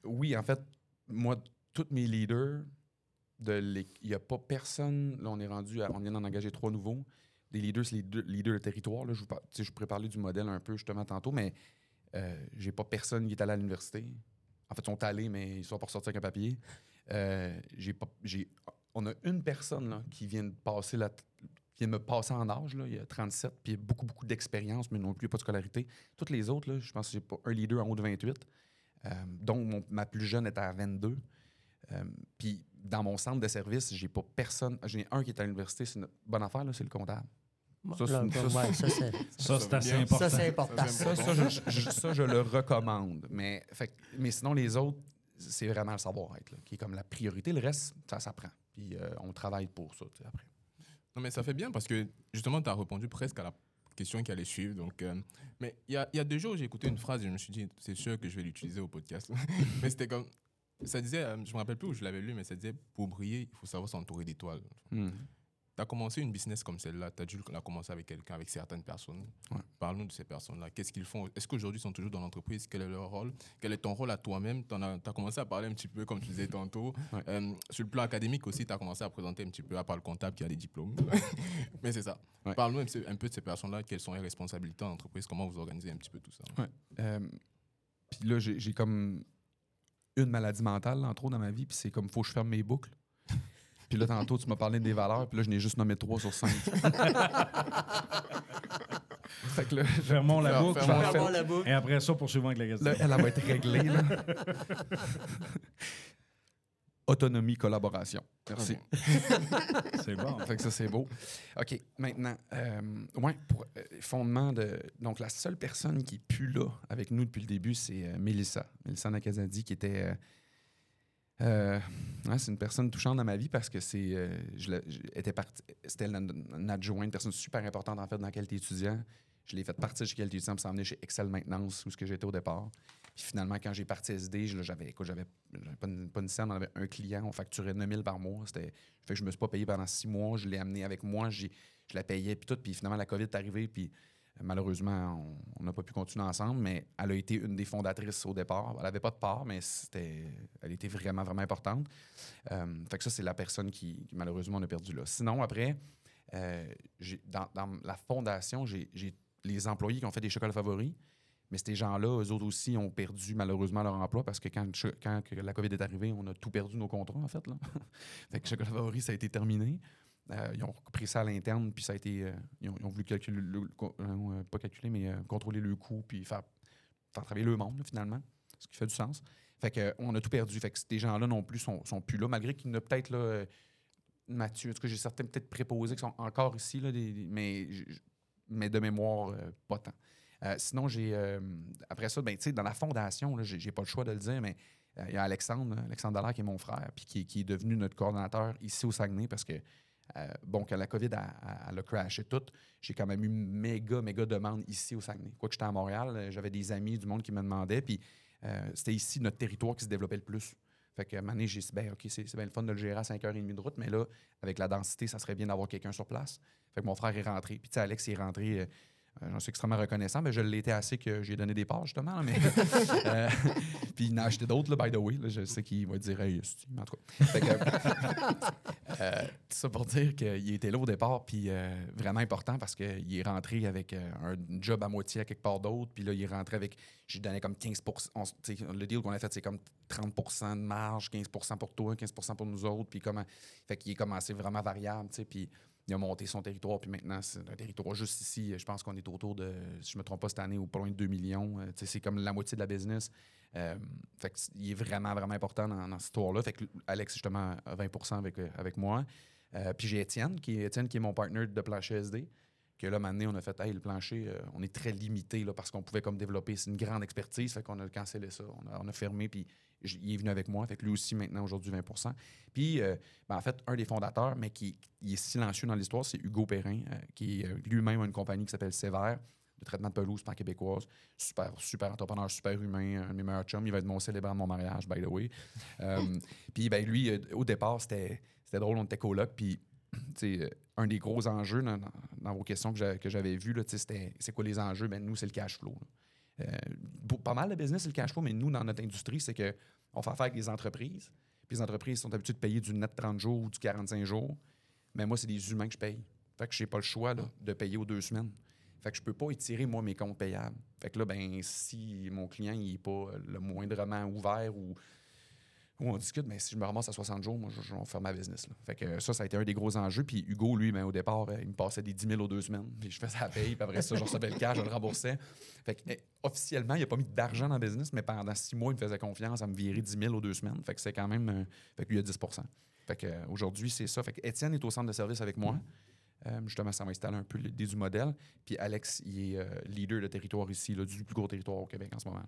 oui, en fait, moi, tous mes leaders, de il n'y a pas personne. Là, on est rendu à, on vient d'en engager trois nouveaux. Des leaders, c'est les deux- leaders de territoire. Là, je, vous par- tu sais, je pourrais parler du modèle un peu justement tantôt, mais euh, j'ai pas personne qui est allé à l'université. En fait, ils sont allés, mais ils sont pas ressortis avec un papier. Euh, j'ai pas, j'ai, on a une personne là, qui vient de passer la, vient me passer en âge, là, il y a 37, puis il y a beaucoup, beaucoup d'expérience, mais non plus pas de scolarité. Toutes les autres, là, je pense que j'ai pas un leader en haut de 28, euh, dont mon- ma plus jeune est à 22. Euh, puis dans mon centre de service, j'ai pas personne. J'en ai un qui est à l'université, c'est une bonne affaire, là, c'est le comptable. Ça, c'est Là, une- comme, ça, ouais, ça, c'est Ça, c'est assez bien. important. ça, c'est important. Ça, Ça, ça, je, je- ça, je le recommande. Mais, fait, que- mais sinon, les autres, c'est vraiment le savoir-être là, qui est comme la priorité. Le reste, ça s'apprend. Puis euh, on travaille pour ça tu sais, après. Non, mais ça fait bien parce que justement, tu as répondu presque à la question qui allait suivre. Donc, euh, mais il y a, il y a deux jours, j'ai écouté une phrase et je me suis dit, c'est sûr que je vais l'utiliser au podcast. <laughs> mais c'était comme. Ça disait, euh, je me rappelle plus où je l'avais lu, mais ça disait, pour briller, il faut savoir s'entourer d'étoiles. Tu as commencé une business comme celle-là, tu as dû la commencer avec quelqu'un, avec certaines personnes. Ouais. Parle-nous de ces personnes-là. Qu'est-ce qu'ils font? Est-ce qu'aujourd'hui ils sont toujours dans l'entreprise? Quel est leur rôle? Quel est ton rôle à toi-même? Tu as, commencé à parler un petit peu, comme tu disais tantôt. <laughs> Ouais. Euh, sur le plan académique aussi, tu as commencé à présenter un petit peu, à part le comptable qui a des diplômes. <laughs> Mais c'est ça. Ouais. Parle-nous un, peu de ces personnes-là. Quelles sont les responsabilités en entreprise? Comment vous organisez un petit peu tout ça? Euh, puis là, j'ai j'ai comme une maladie mentale, entre autres, dans ma vie. Puis c'est comme, faut que je ferme mes boucles. Puis là, tantôt, tu m'as parlé des valeurs. Puis là, je n'ai juste nommé trois sur cinq. <laughs> fait que là, Fermons la boucle. fermons Avoir la boucle. Et après ça, poursuivons avec la question. Là, elle, elle va être réglée. là. <laughs> Autonomie, collaboration. Merci. C'est bon. <laughs> Fait que ça, c'est beau. OK, maintenant, euh, ouais, pour euh, fondement de. Donc, la seule personne qui est plus là avec nous depuis le début, c'est euh, Mélissa. Mélissa Nakazadi, qui était. Euh, c'est une personne touchante dans ma vie parce que c'est. euh, C'était une, adjointe, une personne super importante en fait dans qualité étudiant. Je l'ai fait partir chez qualité étudiant pour s'en venir chez Excel Maintenance, où ce que j'étais au départ. Puis finalement, quand j'ai parti SD, j'avais écoute, j'avais pas une, pas une scène, on avait un client, on facturait 9000 par mois. C'était fait que je me suis pas payé pendant six mois. Je l'ai amené avec moi. Je la payais, puis tout. Puis finalement, la COVID est arrivée. Puis malheureusement, on- n'a pas pu continuer ensemble. Mais elle a été une des fondatrices au départ. Elle n'avait pas de part, mais c'était, elle était vraiment, vraiment importante. Euh, fait que ça, c'est la personne qui, malheureusement, on a perdu là. Sinon, après, euh, dans, la fondation, j'ai les employés qui ont fait des chocolats favoris. Mais ces gens-là, eux autres aussi, ont perdu malheureusement leur emploi parce que quand, la COVID est arrivée, on a tout perdu nos contrats, en fait. Là. <laughs> fait que Chocolat Favori, ça a été terminé. Euh, ils ont pris ça à l'interne, puis ça a été. euh, ils, ont, voulu calculer, le, euh, pas calculer, mais contrôler le coût, puis faire, travailler le monde, finalement, ce qui fait du sens. Fait que, on a tout perdu. Fait que ces gens-là non plus sont, sont plus là, malgré qu'il y peut-être là. Mathieu, en tout cas, j'ai certains peut-être préposés qui sont encore ici, là, mais, mais de mémoire, pas tant. Sinon, j'ai. après ça, ben, dans la fondation, j'ai j'ai pas le choix de le dire, mais il y a Alexandre, Alexandre Dallaire, qui est mon frère, puis qui, qui est devenu notre coordonnateur ici au Saguenay, parce que, euh, bon, quand la COVID a, a- elle a crashé tout, j'ai quand même eu méga, méga demande ici au Saguenay. Quoi que j'étais à Montréal, euh, j'avais des amis du monde qui me demandaient, puis euh, c'était ici notre territoire qui se développait le plus. Fait que, à un moment donné, j'ai dit, ben, OK, c'est bien le fun de le gérer à 5h30 de route, mais là, avec la densité, ça serait bien d'avoir quelqu'un sur place. Fait que mon frère est rentré. Puis, tu sais, Alex est rentré. euh, J'en suis extrêmement reconnaissant, mais je l'étais assez que j'ai donné des parts, justement. là, mais, <laughs> euh, <laughs> puis il en a acheté d'autres, by the way. là, je sais qu'il va dire, hey, en tout cas. Fait que, <laughs> Euh, ça pour dire qu'il était là au départ, puis euh, vraiment important parce qu'il est rentré avec euh, un job à moitié à quelque part d'autre, puis là, il est rentré avec. Je lui donnais comme 15 on Le deal qu'on a fait, c'est comme 30% de marge, 15% pour toi, 15% pour nous autres, puis comment. Fait qu'il est commencé vraiment variable, tu sais, puis il a monté son territoire, puis maintenant, c'est un territoire juste ici. Je pense qu'on est autour de, si je me trompe pas, cette année, pas loin de 2 millions. Euh, c'est comme la moitié de la business. Euh, il est vraiment, vraiment important dans, dans cette histoire-là. Fait que Alex, justement, a 20 avec, euh, avec moi. Puis j'ai Étienne qui, est, Étienne, qui est mon partner de plancher SD. Que là, maintenant, on a fait, hey, le plancher, euh, on est très limité là, parce qu'on pouvait comme développer. C'est une grande expertise, fait qu'on a cancellé ça. On a, fermé, puis il est venu avec moi. Fait que lui aussi, maintenant, aujourd'hui, 20% Puis, euh, ben, en fait, un des fondateurs, mais qui est silencieux dans l'histoire, c'est Hugo Perrin, euh, qui lui-même a une compagnie qui s'appelle Sévère, de traitement de pelouse par québécoise. Super, super entrepreneur, super humain, un de meilleurs chums. Il va être mon célébrant de mon mariage, by the way. <laughs> Puis, ben, lui, au départ, c'était drôle, on était coloc, puis <coughs> un des gros enjeux dans, vos questions que j'a- que j'avais vues, c'était c'est quoi les enjeux? Ben, nous, c'est le cash flow. Euh, pas mal de business, c'est le cash flow, mais nous, dans notre industrie, c'est que on fait affaire avec des entreprises. Puis les entreprises sont habituées de payer du net 30 jours ou du 45 jours. Mais moi, c'est des humains que je paye. Fait que j'ai pas le choix de payer aux deux semaines. Fait que je peux pas étirer, moi, mes comptes payables. Fait que là, ben, si mon client il est pas euh, le moindrement ouvert ou, on discute, mais si je me ramasse à 60 jours, moi, je, je vais faire ma business. Fait que ça, ça a été un des gros enjeux. Puis Hugo, lui, ben, au départ, euh, il me passait des 10 000 aux deux semaines. Puis je faisais la paye, puis après ça, je recevais le cash, je le remboursais. Fait que, eh, officiellement, il a pas mis d'argent dans le business, mais pendant six mois, il me faisait confiance à me virer 10 000 aux deux semaines. Fait que c'est quand même. euh, fait que lui, il a 10% Fait que euh, aujourd'hui, c'est ça. Fait que Étienne est au centre de service avec moi. Justement, ça va installer un peu l'idée du modèle. Puis Alex, il est leader de territoire ici, du plus gros territoire au Québec en ce moment.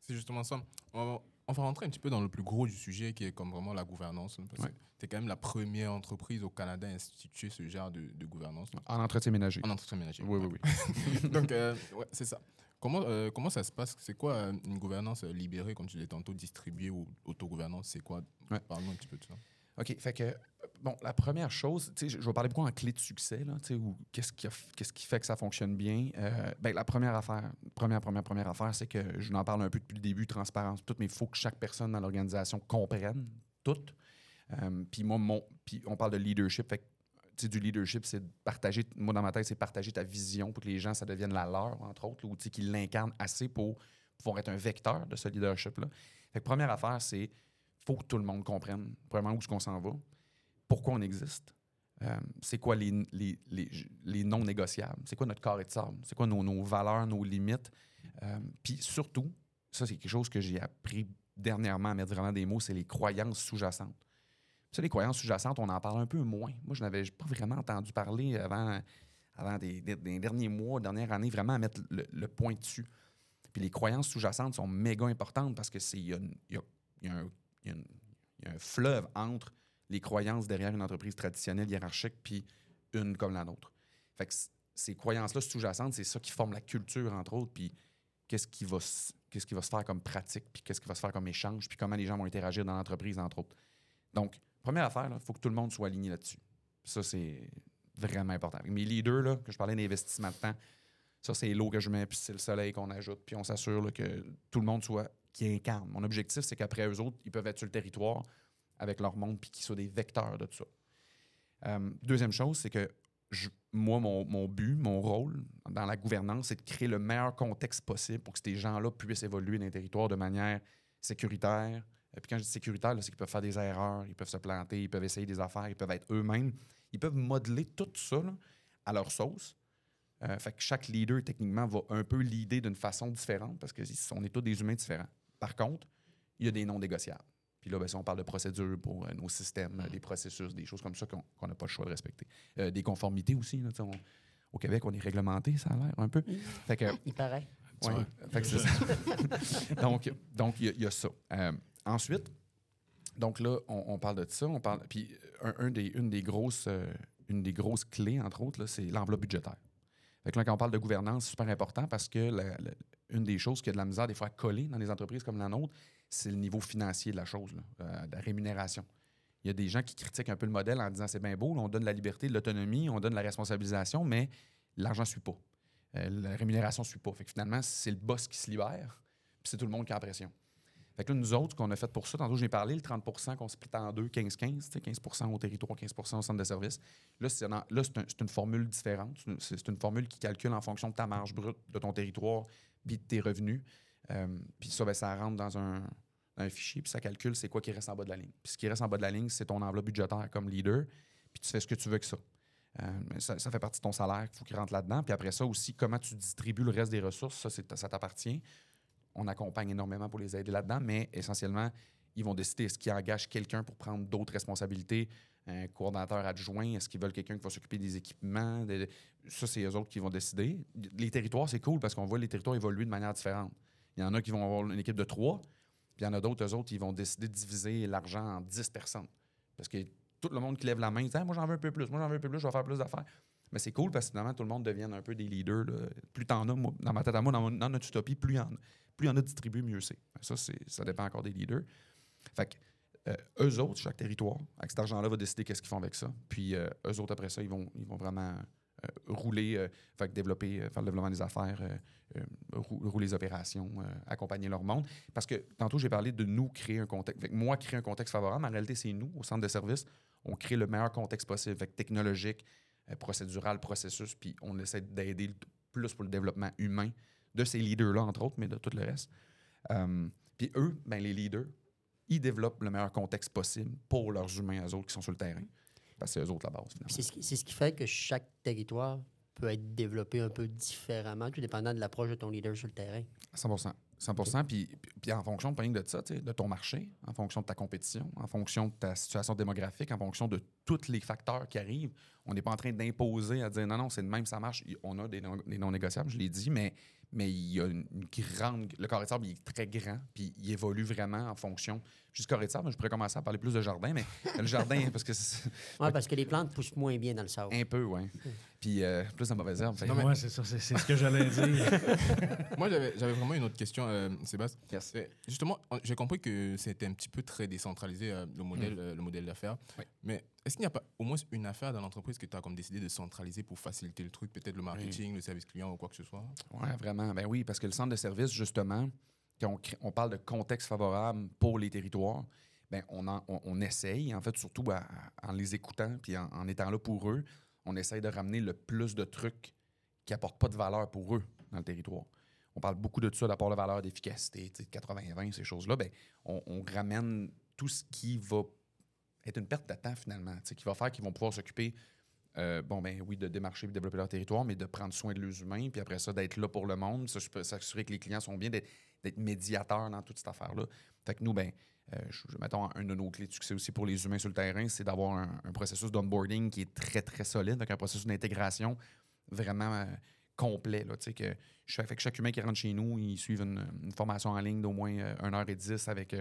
C'est justement ça. On va, on va rentrer un petit peu dans le plus gros du sujet, qui est comme vraiment la gouvernance. Parce Ouais. que es quand même la première entreprise au Canada à instituer ce genre de, de gouvernance En entretien ménager. en entretien ménager. Oui, oui, oui. <laughs> Donc, <laughs> euh, ouais, c'est ça. Comment, euh, comment ça se passe? C'est quoi euh, une gouvernance libérée, comme tu l'as tantôt, distribuée ou autogouvernance C'est quoi? Ouais. Parle-nous un petit peu de ça. OK, fait que, bon, la première chose, tu sais, je vais parler beaucoup en clé de succès, là, tu sais, ou qu'est-ce qui, qu'est-ce qui fait que ça fonctionne bien. Euh, ben, la première affaire, première, première, première affaire, c'est que je vous en parle un peu depuis le début, transparence, tout, mais il faut que chaque personne dans l'organisation comprenne tout. Euh, puis moi, mon, puis on parle de leadership, fait que, tu sais, du leadership, c'est partager, moi dans ma tête, c'est partager ta vision pour que les gens, ça devienne la leur, entre autres, ou tu sais, qu'ils l'incarnent assez pour pouvoir être un vecteur de ce leadership-là. Fait que première affaire, c'est faut que tout le monde comprenne, premièrement, où est-ce qu'on s'en va, pourquoi on existe, euh, c'est quoi les, les, les, non négociables, c'est quoi notre carré de sable, c'est quoi nos, nos valeurs, nos limites. Euh, Puis surtout, ça, c'est quelque chose que j'ai appris dernièrement à mettre vraiment des mots, c'est les croyances sous-jacentes. Ça, les croyances sous-jacentes, on en parle un peu moins. Moi, je n'avais pas vraiment entendu parler avant, avant des, derniers mois, dernières années, vraiment à mettre le, le point dessus. Puis les croyances sous-jacentes sont méga importantes parce que c'est il y y a- un, y a y a un fleuve entre les croyances derrière une entreprise traditionnelle hiérarchique puis une comme la nôtre. Fait que ces croyances-là sous-jacentes, c'est ça qui forme la culture, entre autres, puis qu'est-ce qui va qu'est-ce qui va se faire comme pratique, puis qu'est-ce qui va se faire comme échange, puis comment les gens vont interagir dans l'entreprise, entre autres. Donc, première affaire, il faut que tout le monde soit aligné là-dessus. Ça, c'est vraiment important. Mes leaders, là, que je parlais d'investissement de temps, ça, c'est l'eau que je mets, puis c'est le soleil qu'on ajoute, puis on s'assure que tout le monde soit qui incarne. Mon objectif, c'est qu'après eux autres, ils peuvent être sur le territoire avec leur monde, puis qu'ils soient des vecteurs de tout ça. Euh, deuxième chose, c'est que moi, mon, mon but, mon rôle dans la gouvernance, c'est de créer le meilleur contexte possible pour que ces gens-là puissent évoluer dans les territoires de manière sécuritaire. Euh, Puis quand je dis sécuritaire, c'est qu'ils peuvent faire des erreurs, ils peuvent se planter, ils peuvent essayer des affaires, ils peuvent être eux-mêmes. Ils peuvent modeler tout ça à leur sauce. Euh, fait que chaque leader, techniquement, va un peu leader d'une façon différente parce qu'on est tous des humains différents. Par contre, il y a des non négociables. Puis là, ben, si on parle de procédures pour euh, nos systèmes, euh, des processus, des choses comme ça qu'on n'a pas le choix de respecter. Euh, des conformités aussi. là, on- au Québec, on est réglementé, ça a l'air un peu. Fait que, Il paraît. Ouais. Fait que c'est ça. <laughs> donc, donc il y a- il y, a ça. Euh, ensuite, donc là, on, on parle de ça. On parle, puis un, un des, une, des grosses, euh, une des grosses clés, entre autres, c'est l'enveloppe budgétaire. Fait là, quand on parle de gouvernance, c'est super important parce que une des choses qui a de la misère des fois à coller dans des entreprises comme la nôtre, c'est le niveau financier de la chose, euh, de la rémunération. Il y a des gens qui critiquent un peu le modèle en disant c'est bien beau, on donne la liberté, l'autonomie, on donne la responsabilisation, mais l'argent ne suit pas. Euh, la rémunération ne suit pas. Fait que finalement, c'est le boss qui se libère, puis c'est tout le monde qui a la pression. Fait que là, nous autres, ce qu'on a fait pour ça, tantôt, j'ai parlé, le 30% qu'on split en deux, 15-15, tu sais, 15% au territoire, 15% au centre de service. Là, c'est une formule différente. C'est une- formule qui calcule en fonction de ta marge brute, de ton territoire, puis de tes revenus. Euh, puis ça, ben, ça rentre dans un, fichier, puis ça calcule c'est quoi qui reste en bas de la ligne. Puis ce qui reste en bas de la ligne, c'est ton enveloppe budgétaire comme leader, puis tu fais ce que tu veux ça. Euh, ça, ça fait partie de ton salaire, faut qu'il rentre là-dedans. Puis après ça aussi, comment tu distribues le reste des ressources, ça, ça t'appartient. On accompagne énormément pour les aider là-dedans, mais essentiellement, ils vont décider est-ce qu'ils engagent quelqu'un pour prendre d'autres responsabilités, un coordonnateur adjoint, est-ce qu'ils veulent quelqu'un qui va s'occuper des équipements. ça, c'est eux autres qui vont décider. Les territoires, c'est cool parce qu'on voit les territoires évoluer de manière différente. Il y en a qui vont avoir une équipe de trois, puis il y en a d'autres, eux autres, ils vont décider de diviser l'argent en 10 personnes. Parce que tout le monde qui lève la main dit Ah, Moi, j'en veux un peu plus, moi, j'en veux un peu plus, je vais faire plus d'affaires. Mais c'est cool parce que finalement, tout le monde devient un peu des leaders. là. Plus t'en as, dans ma tête à moi, dans, notre utopie, plus il en. Plus en a distribué, mieux c'est. Ça. Ça dépend encore des leaders. Fait que, euh, eux autres, chaque territoire, avec cet argent-là, va décider qu'est-ce qu'ils font avec ça. Puis euh, eux autres, après ça, ils vont, ils vont vraiment euh, rouler, développer, faire le développement des affaires, rou- rouler les opérations, accompagner leur monde. Parce que tantôt, j'ai parlé de nous créer un contexte. Fait que moi, créer un contexte favorable, en réalité, c'est nous, au centre de service, on crée le meilleur contexte possible, fait que technologique, euh, procédural, processus, puis on essaie d'aider plus pour le développement humain de ces leaders-là, entre autres, mais de tout le reste. Euh, puis eux, ben, les leaders, ils développent le meilleur contexte possible pour leurs humains, eux autres qui sont sur le terrain. Parce que c'est eux autres la base, finalement. C'est ce, qui- c'est ce qui fait que chaque territoire peut être développé un peu différemment, tout dépendant de l'approche de ton leader sur le terrain. 100 100 puis, puis- en fonction de ça, de ton marché, en fonction de ta compétition, en fonction de ta situation démographique, en fonction de tous les facteurs qui arrivent. On n'est pas en train d'imposer à dire non, non, c'est de même, ça marche. On a des non négociables, je l'ai dit, mais, mais il y a une, une grande. Le carré de sable, il est très grand, puis il évolue vraiment en fonction. Juste carré de sable, je pourrais commencer à parler plus de jardin, mais <laughs> le jardin, parce que c'est Oui, parce que les plantes poussent moins bien dans le sable. un peu, ouais. Puis euh, plus de mauvaises herbes. fait- Non, mais- Ouais, c'est ça, c'est c'est ce que j'allais dire. <laughs> Moi, j'avais j'avais vraiment une autre question, euh, Sébastien. Yes. Euh, Justement, j'ai compris que c'était un petit peu très décentralisé, euh, le modèle, euh, le modèle d'affaires. Oui. Mais est-ce qu'il n'y a pas au moins une affaire dans l'entreprise que tu as comme décidé de centraliser pour faciliter le truc, peut-être le marketing, le service client ou quoi que ce soit? Oui, vraiment. Ben oui, parce que le centre de service, justement, quand on, parle de contexte favorable pour les territoires, ben on, essaye, en fait, surtout en les écoutant puis en, étant là pour eux, on essaye de ramener le plus de trucs qui n'apportent pas de valeur pour eux dans le territoire. On parle beaucoup de ça, d'apport de valeur, d'efficacité, de 80-20, ces choses-là. Ben, on, ramène tout ce qui va être une perte de temps, finalement, qui va faire qu'ils vont pouvoir s'occuper euh, bon, ben oui, de démarcher et développer leur territoire, mais de prendre soin de leurs humains, puis après ça, d'être là pour le monde, s'assurer que les clients sont bien, d'être médiateurs dans toute cette affaire-là. Fait que nous, ben, euh, je, mettons, un de nos clés de succès aussi pour les humains sur le terrain, c'est d'avoir un, processus d'onboarding qui est très, très solide, avec un processus d'intégration vraiment euh, complet. Là, que fait que chaque humain qui rentre chez nous, ils suivent une, une formation en ligne d'au moins euh, 1h10 avec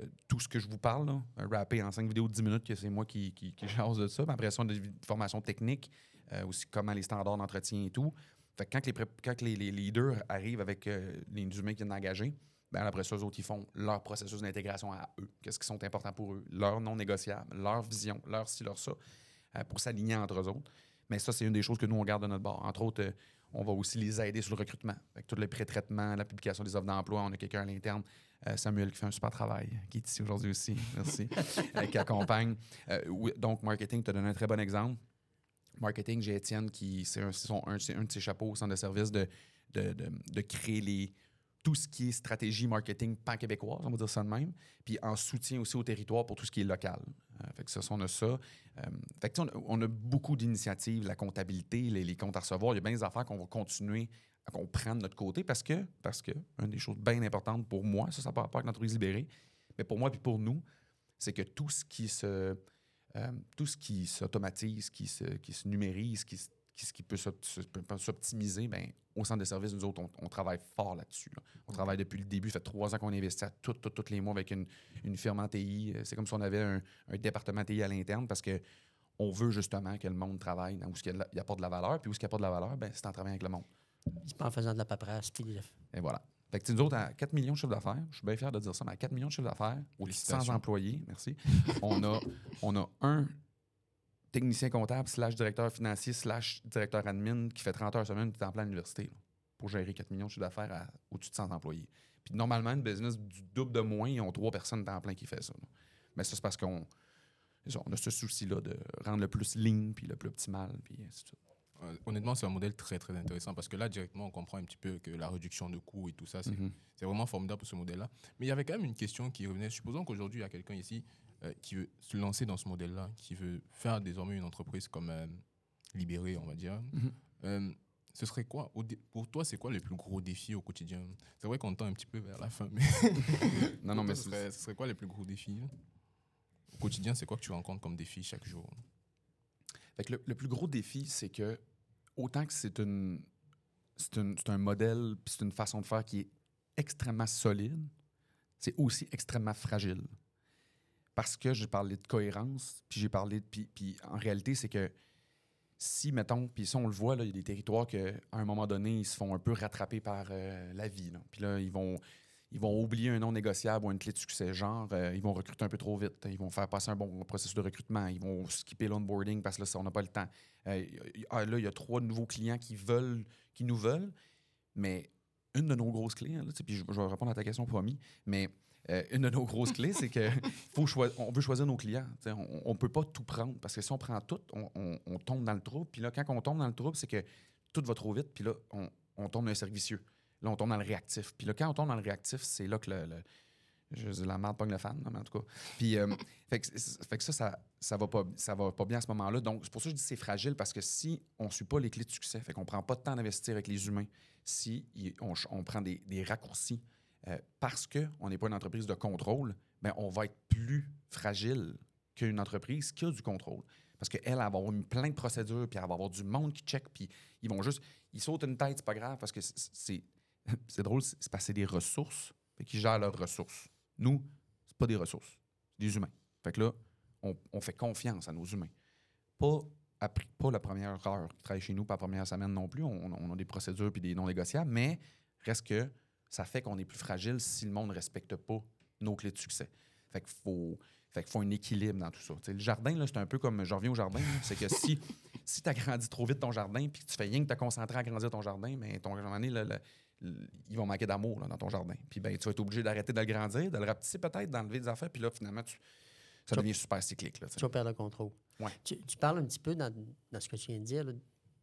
euh, euh, tout ce que je vous parle, là, un rappé en 5 vidéos de 10 minutes, que c'est moi qui, qui, qui <laughs> de ça. Puis après ça, on a des formations techniques, euh, aussi comment les standards d'entretien et tout. Fait que quand, les, quand les, leaders arrivent avec euh, les humains qui viennent d'engager, ben après ça, eux autres, ils font leur processus d'intégration à eux. Qu'est-ce qui sont importants pour eux? Leur non négociable, leur vision, leur ci, leur ça, euh, pour s'aligner entre eux autres. Mais ça, c'est une des choses que nous, on garde de notre bord. Entre autres, euh, on va aussi les aider sur le recrutement. Avec tout le pré-traitement, la publication des offres d'emploi, on a quelqu'un à l'interne, euh, Samuel, qui fait un super travail, qui est ici aujourd'hui aussi. <laughs> Merci. Euh, qui accompagne. Euh, donc, marketing, tu as donné un très bon exemple. Marketing, j'ai Étienne, qui c'est un, un, un de ses chapeaux au centre de service de créer les, tout ce qui est stratégie marketing pan-québécoise, on va dire ça de même, puis en soutien aussi au territoire pour tout ce qui est local. Euh, fait que ça, on a ça. Euh, fait que, on, a, on a beaucoup d'initiatives, la comptabilité, les, comptes à recevoir. Il y a bien des affaires qu'on va continuer à qu'on prend de notre côté parce que, parce que, une des choses bien importantes pour moi, ça, ça n'a pas avec l'entreprise libérée, mais pour moi puis pour nous, c'est que tout ce qui se, euh, tout ce qui s'automatise, qui se, qui se numérise, qui, se- ce qui peut s'opt- se- peut- peut s'optimiser, ben, au centre de service, nous autres, on, on travaille fort là-dessus. là. On travaille depuis le début. Ça fait trois ans qu'on investit à tout, tout, tous les mois avec une, une firme en TI. Euh, C'est comme si on avait un, un département TI à l'interne parce que on veut justement que le monde travaille dans où il il apporte de la valeur. Puis où il n'y a pas de la valeur, ben, c'est en travaillant avec le monde. C'est pas en faisant de la paperasse. Puis Et voilà. Fait que, nous autres, à 4 millions de chiffre d'affaires, je suis bien fier de dire ça, mais à 4 millions de chiffre d'affaires, de 100 Félicitations. employés, merci, on a, on a un technicien comptable slash directeur financier slash directeur admin qui fait 30 heures semaine est en plein université là, pour gérer 4 millions de chiffre d'affaires à au-dessus de 100 employés. Puis normalement, une business du double de moins, ils ont trois personnes temps plein qui fait ça. là. Mais ça, c'est parce qu'on on a ce souci-là de rendre le plus ligne, puis le plus optimal, puis ainsi de suite. Euh, honnêtement, c'est un modèle très très intéressant parce que là, directement, on comprend un petit peu que la réduction de coûts et tout ça, c'est Mhm. c'est vraiment formidable pour ce modèle-là. Mais il y avait quand même une question qui revenait. Supposons qu'aujourd'hui, il y a quelqu'un ici euh, qui veut se lancer dans ce modèle-là, qui veut faire désormais une entreprise comme euh, libérée, on va dire. Mhm. Euh, ce serait quoi Pour toi, c'est quoi le plus gros défi au quotidien? C'est vrai qu'on tend un petit peu vers la fin, mais <laughs> Non, non, mais ce serait, ce serait quoi les plus gros défis Au quotidien, c'est quoi que tu rencontres comme défi chaque jour? Fait que le, le plus gros défi, c'est que autant que c'est une, c'est un modèle, c'est une façon de faire qui est extrêmement solide, c'est aussi extrêmement fragile. Parce que j'ai parlé de cohérence, puis j'ai parlé de. Puis, puis en réalité, c'est que si, mettons, puis ça, on le voit, il y a des territoires qu'à un moment donné, ils se font un peu rattraper par euh, la vie. Puis là, ils vont, ils vont oublier un non négociable ou une clé de succès. Genre, euh, ils vont recruter un peu trop vite. Ils vont faire passer un bon processus de recrutement. Ils vont skipper l'onboarding parce que là, ça, on n'a pas le temps. Euh, ah, là, il y a trois nouveaux clients qui veulent, qui nous veulent. Mais une de nos grosses clés, hein, là, puis je, vais répondre à ta question, promis, mais euh, une de nos grosses clés, c'est que <laughs> faut on veut choisir nos clients. On ne peut pas tout prendre parce que si on prend tout, on, tombe dans le trouble. Puis là, quand on tombe dans le trouble, c'est que tout va trop vite. Puis là, on, tombe dans le servicieux. Là, on tombe dans le réactif. Puis là, quand on tombe dans le réactif, c'est là que le, je dis la merde pogne le fan, mais en tout cas. Puis, euh, <laughs> fait, que, ça, ça va pas, ça va pas bien à ce moment-là. Donc, c'est pour ça que je dis que c'est fragile parce que si on ne suit pas les clés de succès, fait qu'on prend pas de temps d'investir avec les humains, si on, prend des, raccourcis euh, parce qu'on n'est pas une entreprise de contrôle, ben, on va être plus fragile qu'une entreprise qui a du contrôle. Parce qu'elle, elle va avoir une- plein de procédures, puis elle va avoir du monde qui check, puis ils vont juste. Ils sautent une tête, c'est pas grave, parce que <laughs> c'est- drôle, c'est parce que des ressources, qu'ils gèrent leurs ressources. Nous, c'est pas des ressources, c'est des humains. Fait que là, on, on fait confiance à nos humains. Pas, après- pas la première heure qui travaille chez nous, pas la première semaine non plus. On, a des procédures puis des non négociables, mais reste que ça fait qu'on est plus fragile si le monde ne respecte pas nos clés de succès. Fait qu'il faut, fait faut un équilibre dans tout ça. Le jardin, c'est un peu comme. Je reviens au jardin. C'est que si, <laughs> si tu agrandis trop vite ton jardin puis que tu fais rien que te concentrer à agrandir ton jardin, mais ton jardin, là, le- le- ils vont manquer d'amour dans ton jardin. Puis ben, tu vas être obligé d'arrêter de le grandir, de le rapetisser peut-être, d'enlever des affaires. Puis là, finalement, tu- ça Tu- devient super cyclique. Là, tu vas perdre le contrôle. Ouais. Tu, tu parles un petit peu dans, dans ce que tu viens de dire là,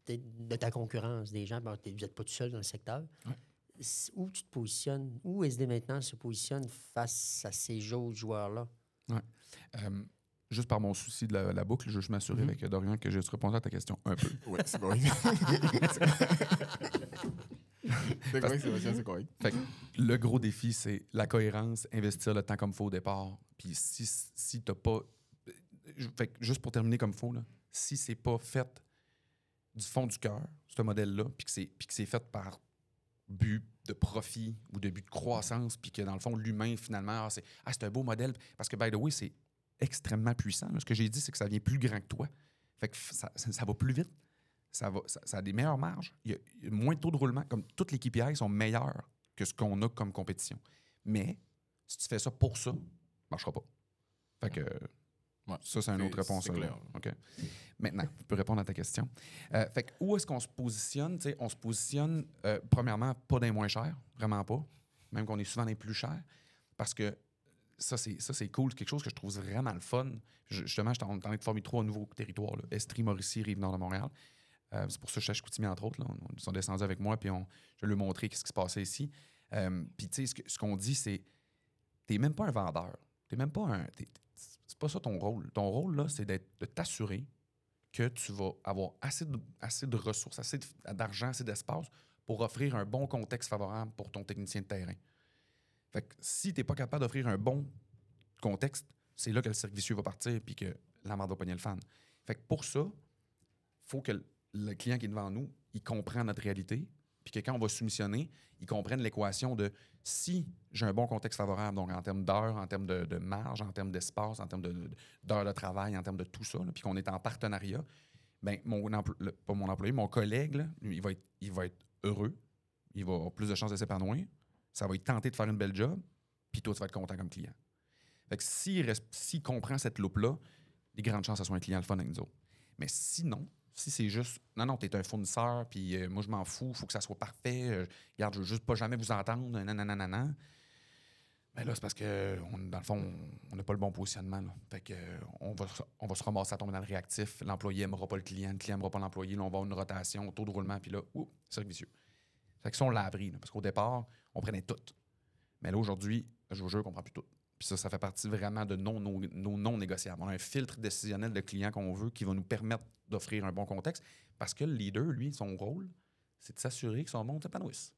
de, de ta concurrence des gens. Bon, vous n'êtes pas tout seul dans le secteur. Ouais. Où tu te positionnes, où SD maintenant se positionne face à ces autres joueurs-là? Euh, juste par mon souci de la, la boucle, je veux juste m'assurer Mhm. avec Dorian que j'ai répondu à ta question un peu. Oui, <laughs> c'est correct. c'est correct, Sébastien, c'est correct. Fait que le gros défi, c'est la cohérence, investir le temps comme il faut au départ. Si, si t'as pas. je- Fait juste pour terminer comme il faut, là, si c'est pas fait du fond du cœur, ce modèle-là, puis que c'est fait par but de profit ou de but de croissance, puis que dans le fond, l'humain, finalement, ah, c'est ah, un beau modèle. Parce que, by the way, c'est extrêmement puissant. Ce que j'ai dit, c'est que ça vient plus grand que toi. Fait que ça, ça- va plus vite. Ça, va, ça, a des meilleures marges. Il y, a, moins de taux de roulement. Comme toutes les KPI sont meilleures que ce qu'on a comme compétition. Mais si tu fais ça pour ça marchera pas. Fait que Ouais, ça, c'est une autre réponse. clair. Maintenant, tu peux répondre à ta question. Euh, fait que où est-ce qu'on se positionne? On se positionne, euh, premièrement, pas les moins chers, vraiment pas. Même qu'on est souvent les plus chers. Parce que ça, c'est, cool. C'est quelque chose que je trouve vraiment le fun. Je- justement, j'étais en train de former trois nouveaux territoires. Là. Estrie, Mauricie, Rive-Nord de Montréal. Euh, c'est pour ça que je suis à Chicoutimi, entre autres. Là. Ils sont descendus avec moi, puis on, je leur ai montré ce qui se passait ici. Puis, tu sais, ce qu'on dit, c'est t'es même pas un vendeur. T'es même pas un. t'es- c'est pas ça ton rôle. Ton rôle, là, c'est de t'assurer que tu vas avoir assez de, assez de ressources, assez d'argent, assez d'espace pour offrir un bon contexte favorable pour ton technicien de terrain. Fait que si tu n'es pas capable d'offrir un bon contexte, c'est là que le cercle vicieux va partir puis que la marde va pogner le fan. Fait que pour ça, faut que le- le client qui est devant nous, il comprend notre réalité puis que quand on va soumissionner, il comprenne l'équation de si j'ai un bon contexte favorable, donc en termes d'heures, en termes de, marge, en termes d'espace, en termes d'heures de, travail, en termes de tout ça, puis qu'on est en partenariat, ben mon pas mon employé, mon collègue, il, va être, heureux, il va avoir plus de chances de s'épanouir, ça va être tenté de faire une belle job, puis toi, tu vas être content comme client. Fait que s'il, comprend cette loupe-là, les grandes chances que ce soit un client le fun avec. Mais sinon, Si c'est juste, non, non, t'es un fournisseur, puis euh, moi, je m'en fous, faut que ça soit parfait. euh, regarde, je veux juste pas jamais vous entendre, nanana. Ben là, c'est parce que, dans le fond, on n'a pas le bon positionnement. Fait que, euh, on, va, on va se ramasser à tomber dans le réactif. L'employé n'aimera pas le client, le client n'aimera pas l'employé. Là, on va avoir une rotation, taux de roulement, puis là, ouh, cercle vicieux. Fait que ça, on l'a appris. parce qu'au départ, on prenait tout. Mais là, aujourd'hui, je vous jure qu'on prend plus tout. Puis ça, ça fait partie vraiment de nos, nos, nos non négociables. On a un filtre décisionnel de clients qu'on veut qui va nous permettre d'offrir un bon contexte parce que le leader, lui, son rôle, c'est de s'assurer que son monde s'épanouisse.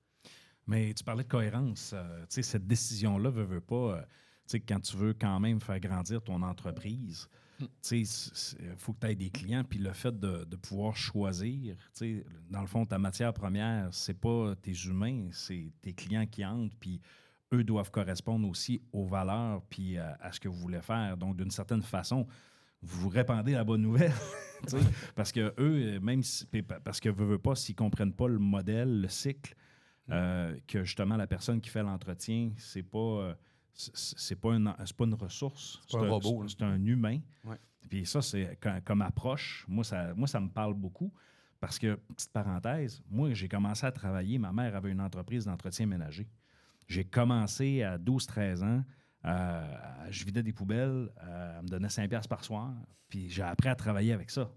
Mais tu parlais de cohérence. euh, tu sais, cette décision-là veut, veut pas. euh, tu sais, quand tu veux quand même faire grandir ton entreprise, tu sais, il faut que tu aies des clients. Puis le fait de, de pouvoir choisir, tu sais, dans le fond, ta matière première, c'est pas tes humains, c'est tes clients qui entrent. Puis eux doivent correspondre aussi aux valeurs puis à, à ce que vous voulez faire. Donc, d'une certaine façon, vous répandez la bonne nouvelle. <laughs> parce que eux, même si, parce que veut, veut pas, s'ils comprennent pas le modèle, le cycle, euh, que justement la personne qui fait l'entretien, c'est pas, euh, c'est- pas, une, c'est pas une ressource. C'est un robot. C'est un humain. Ouais. Puis ça, c'est co- comme approche. Moi ça, moi, ça me parle beaucoup. Parce que, petite parenthèse, moi, j'ai commencé à travailler. Ma mère avait une entreprise d'entretien ménager. J'ai commencé à 12-13 ans. euh, je vidais des poubelles. euh, elle me donnait 5 piastres par soir. Puis j'ai appris à travailler avec ça.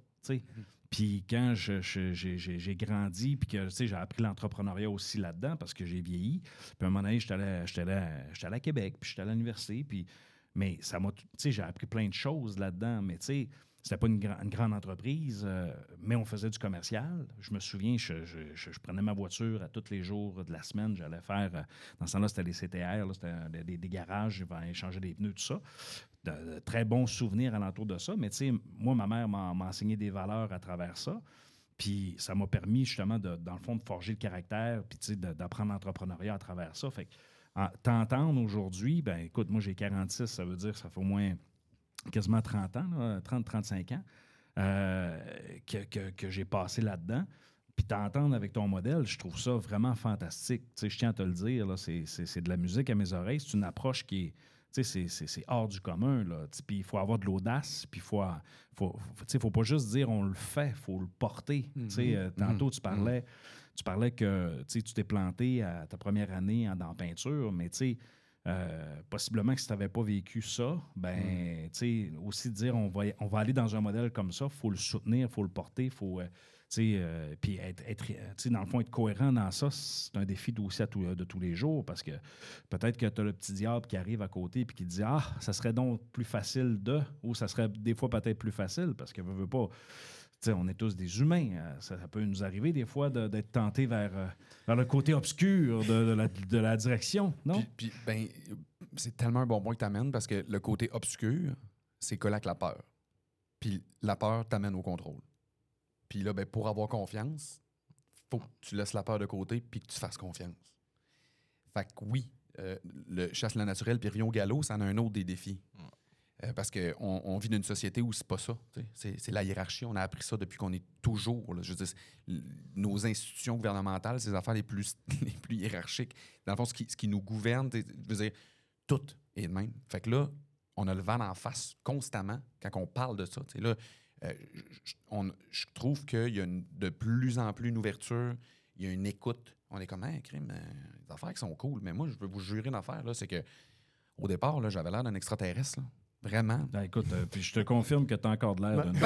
Puis quand j'ai grandi, puis que j'ai appris l'entrepreneuriat aussi là-dedans parce que j'ai vieilli. Puis à un moment donné, j'étais allé, allé- à Québec, puis j'étais à l'université. Mais ça m'a. Tu sais, j'ai appris plein de choses là-dedans. Mais tu sais, c'était pas une, gra- une grande entreprise, euh, mais on faisait du commercial. Je me souviens, je, prenais ma voiture à tous les jours de la semaine. J'allais faire. euh, Dans ce temps-là, c'était les CTR, c'était des, garages, je vais échanger des pneus, tout ça. Très bons souvenirs alentour de ça. Mais tu sais, moi, ma mère m'a enseigné des valeurs à travers ça. Puis ça m'a permis justement, dans le fond, de forger le caractère, puis tu sais, d'apprendre l'entrepreneuriat à travers ça. Fait que en- t'entendre aujourd'hui, ben écoute, moi j'ai 46, ça veut dire que ça fait au moins quasiment 30 ans, 30-35 ans euh, que, que- que j'ai passé là-dedans. Puis t'entendre avec ton modèle, je trouve ça vraiment fantastique. Tu sais, je tiens à te le dire, là, c'est, c'est- c'est de la musique à mes oreilles. C'est une approche qui est. tu sais, C'est, c'est- c'est hors du commun. Puis il faut avoir de l'audace. Puis il faut, faut, faut, tu sais, faut pas juste dire on le fait, il faut le porter. Tu sais, euh, tantôt, tu parlais, tu parlais que tu sais, tu t'es planté à ta première année en, dans peinture, mais tu sais, euh, possiblement que si tu n'avais pas vécu ça, ben, tu sais, aussi dire on va, on va aller dans un modèle comme ça, il faut le soutenir, il faut le porter, il faut, euh, tu sais, euh, puis être, être, tu sais, dans le fond, être cohérent dans ça, c'est un défi aussi à tout- de tous les jours parce que peut-être que tu as le petit diable qui arrive à côté puis qui dit Ah, ça serait donc plus facile de, ou ça serait des fois peut-être plus facile parce que veut, veut pas. On est tous des humains. euh, Ça, ça peut nous arriver des fois de- d'être tenté vers, euh, vers le côté obscur de, de la, de la direction, non? Puis, puis, ben, c'est tellement un bon point que tu amènes parce que le côté obscur, c'est collé avec la peur. Puis la peur t'amène au contrôle. Puis là, ben, pour avoir confiance, faut que tu laisses la peur de côté puis que tu fasses confiance. Fait que oui, euh, le chasse la naturelle puis Rion Gallo, ça en a un autre des défis. Euh, parce qu'on on vit dans une société où c'est pas ça. C'est la hiérarchie. On a appris ça depuis qu'on est toujours. Je veux nos institutions gouvernementales, c'est les affaires les plus, <laughs> les plus hiérarchiques. Dans le fond, ce qui, ce qui nous gouverne, je veux dire, tout est de même. Fait que là, on a le vent en face constamment quand on parle de ça. Là, euh, je- on- je trouve qu'il y a de plus en plus une ouverture, il y a une écoute. On est comme, un crime, euh, des affaires qui sont cool. Mais moi, je veux vous jurer une affaire, c'est que au départ, j'avais l'air d'un extraterrestre. Vraiment? Ben, écoute, euh, puis je te confirme que tu as encore de l'air d'un. <laughs>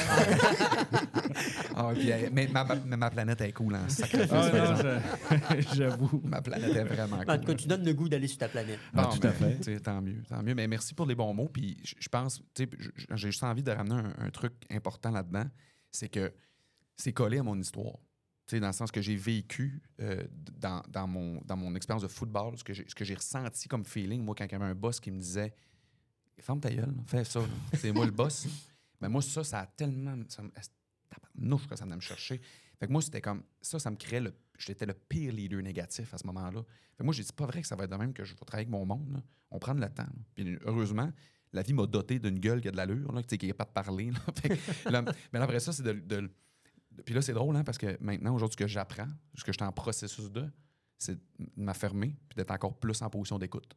Ah, puis, euh, mais, ma, ma- mais ma planète est cool, hein, sacrifice, Ah, <laughs> J'avoue. Ma planète est vraiment cool. En tout cas, tu donnes le goût d'aller sur ta planète. Ah, Bon, tout à ben, fait. Tant mieux, tant mieux. Mais merci pour les bons mots. Puis je pense, j'ai juste envie de ramener un, un truc important là-dedans, c'est que c'est collé à mon histoire. Tu sais, dans le sens que j'ai vécu euh, dans, dans mon, dans mon expérience de football, ce que j'ai ce que j'ai ressenti comme feeling, moi, quand il y avait un boss qui me disait Ferme ta gueule, fais ça, c'est moi le boss. Mais moi, ça, ça a tellement. Ça tabarnouche que ça venait me chercher. Fait que moi, c'était comme. Ça, ça me créait le. J'étais le pire leader négatif à ce moment-là. Fait que moi, j'ai dit, pas vrai que ça va être de même que je vais travailler avec mon monde. là. On prend le temps. Puis heureusement, la vie m'a doté d'une gueule qui a de l'allure, là, qui n'est pas de parler. <laughs> mais après ça, c'est de, de- de- Puis là, c'est drôle, hein, parce que maintenant, aujourd'hui, ce que j'apprends, ce que je suis en processus de, c'est de m'affermer puis d'être encore plus en position d'écoute.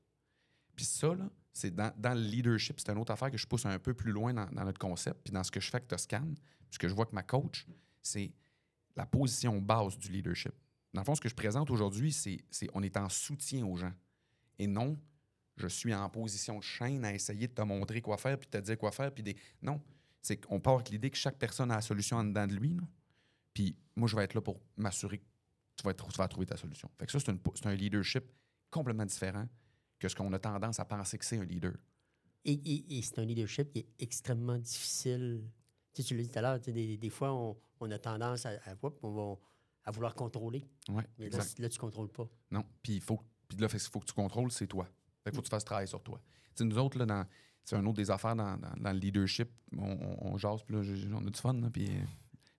Puis ça, là, c'est dans, le leadership, c'est une autre affaire que je pousse un peu plus loin dans, notre concept, puis dans ce que je fais avec Toscane, puis ce que je vois que ma coach, c'est la position base du leadership. Dans le fond, ce que je présente aujourd'hui, c'est c'est- on est en soutien aux gens. Et non, je suis en position de chaîne à essayer de te montrer quoi faire, puis de te dire quoi faire, puis des... Non, c'est qu'on part avec l'idée que chaque personne a la solution en dedans de lui, là. Puis moi, je vais être là pour m'assurer que tu vas, trouver ta solution. Fait que ça, c'est un leadership complètement différent que ce qu'on a tendance à penser que c'est un leader. Et, et- et c'est un leadership qui est extrêmement difficile. Tu, sais, tu l'as dit tout à l'heure, tu sais, des, des fois, on, on a tendance à, à, whoop, on va- à vouloir contrôler. Ouais, Mais là, tu ne contrôles pas. Non. Puis il faut, puis là, il faut que tu contrôles, c'est toi. Fait qu'il faut que tu fasses travailler sur toi. Tu sais, nous autres, là, dans, c'est un autre des affaires dans, dans- dans le leadership. On, on, on jase, puis là, on a du fun, puis euh,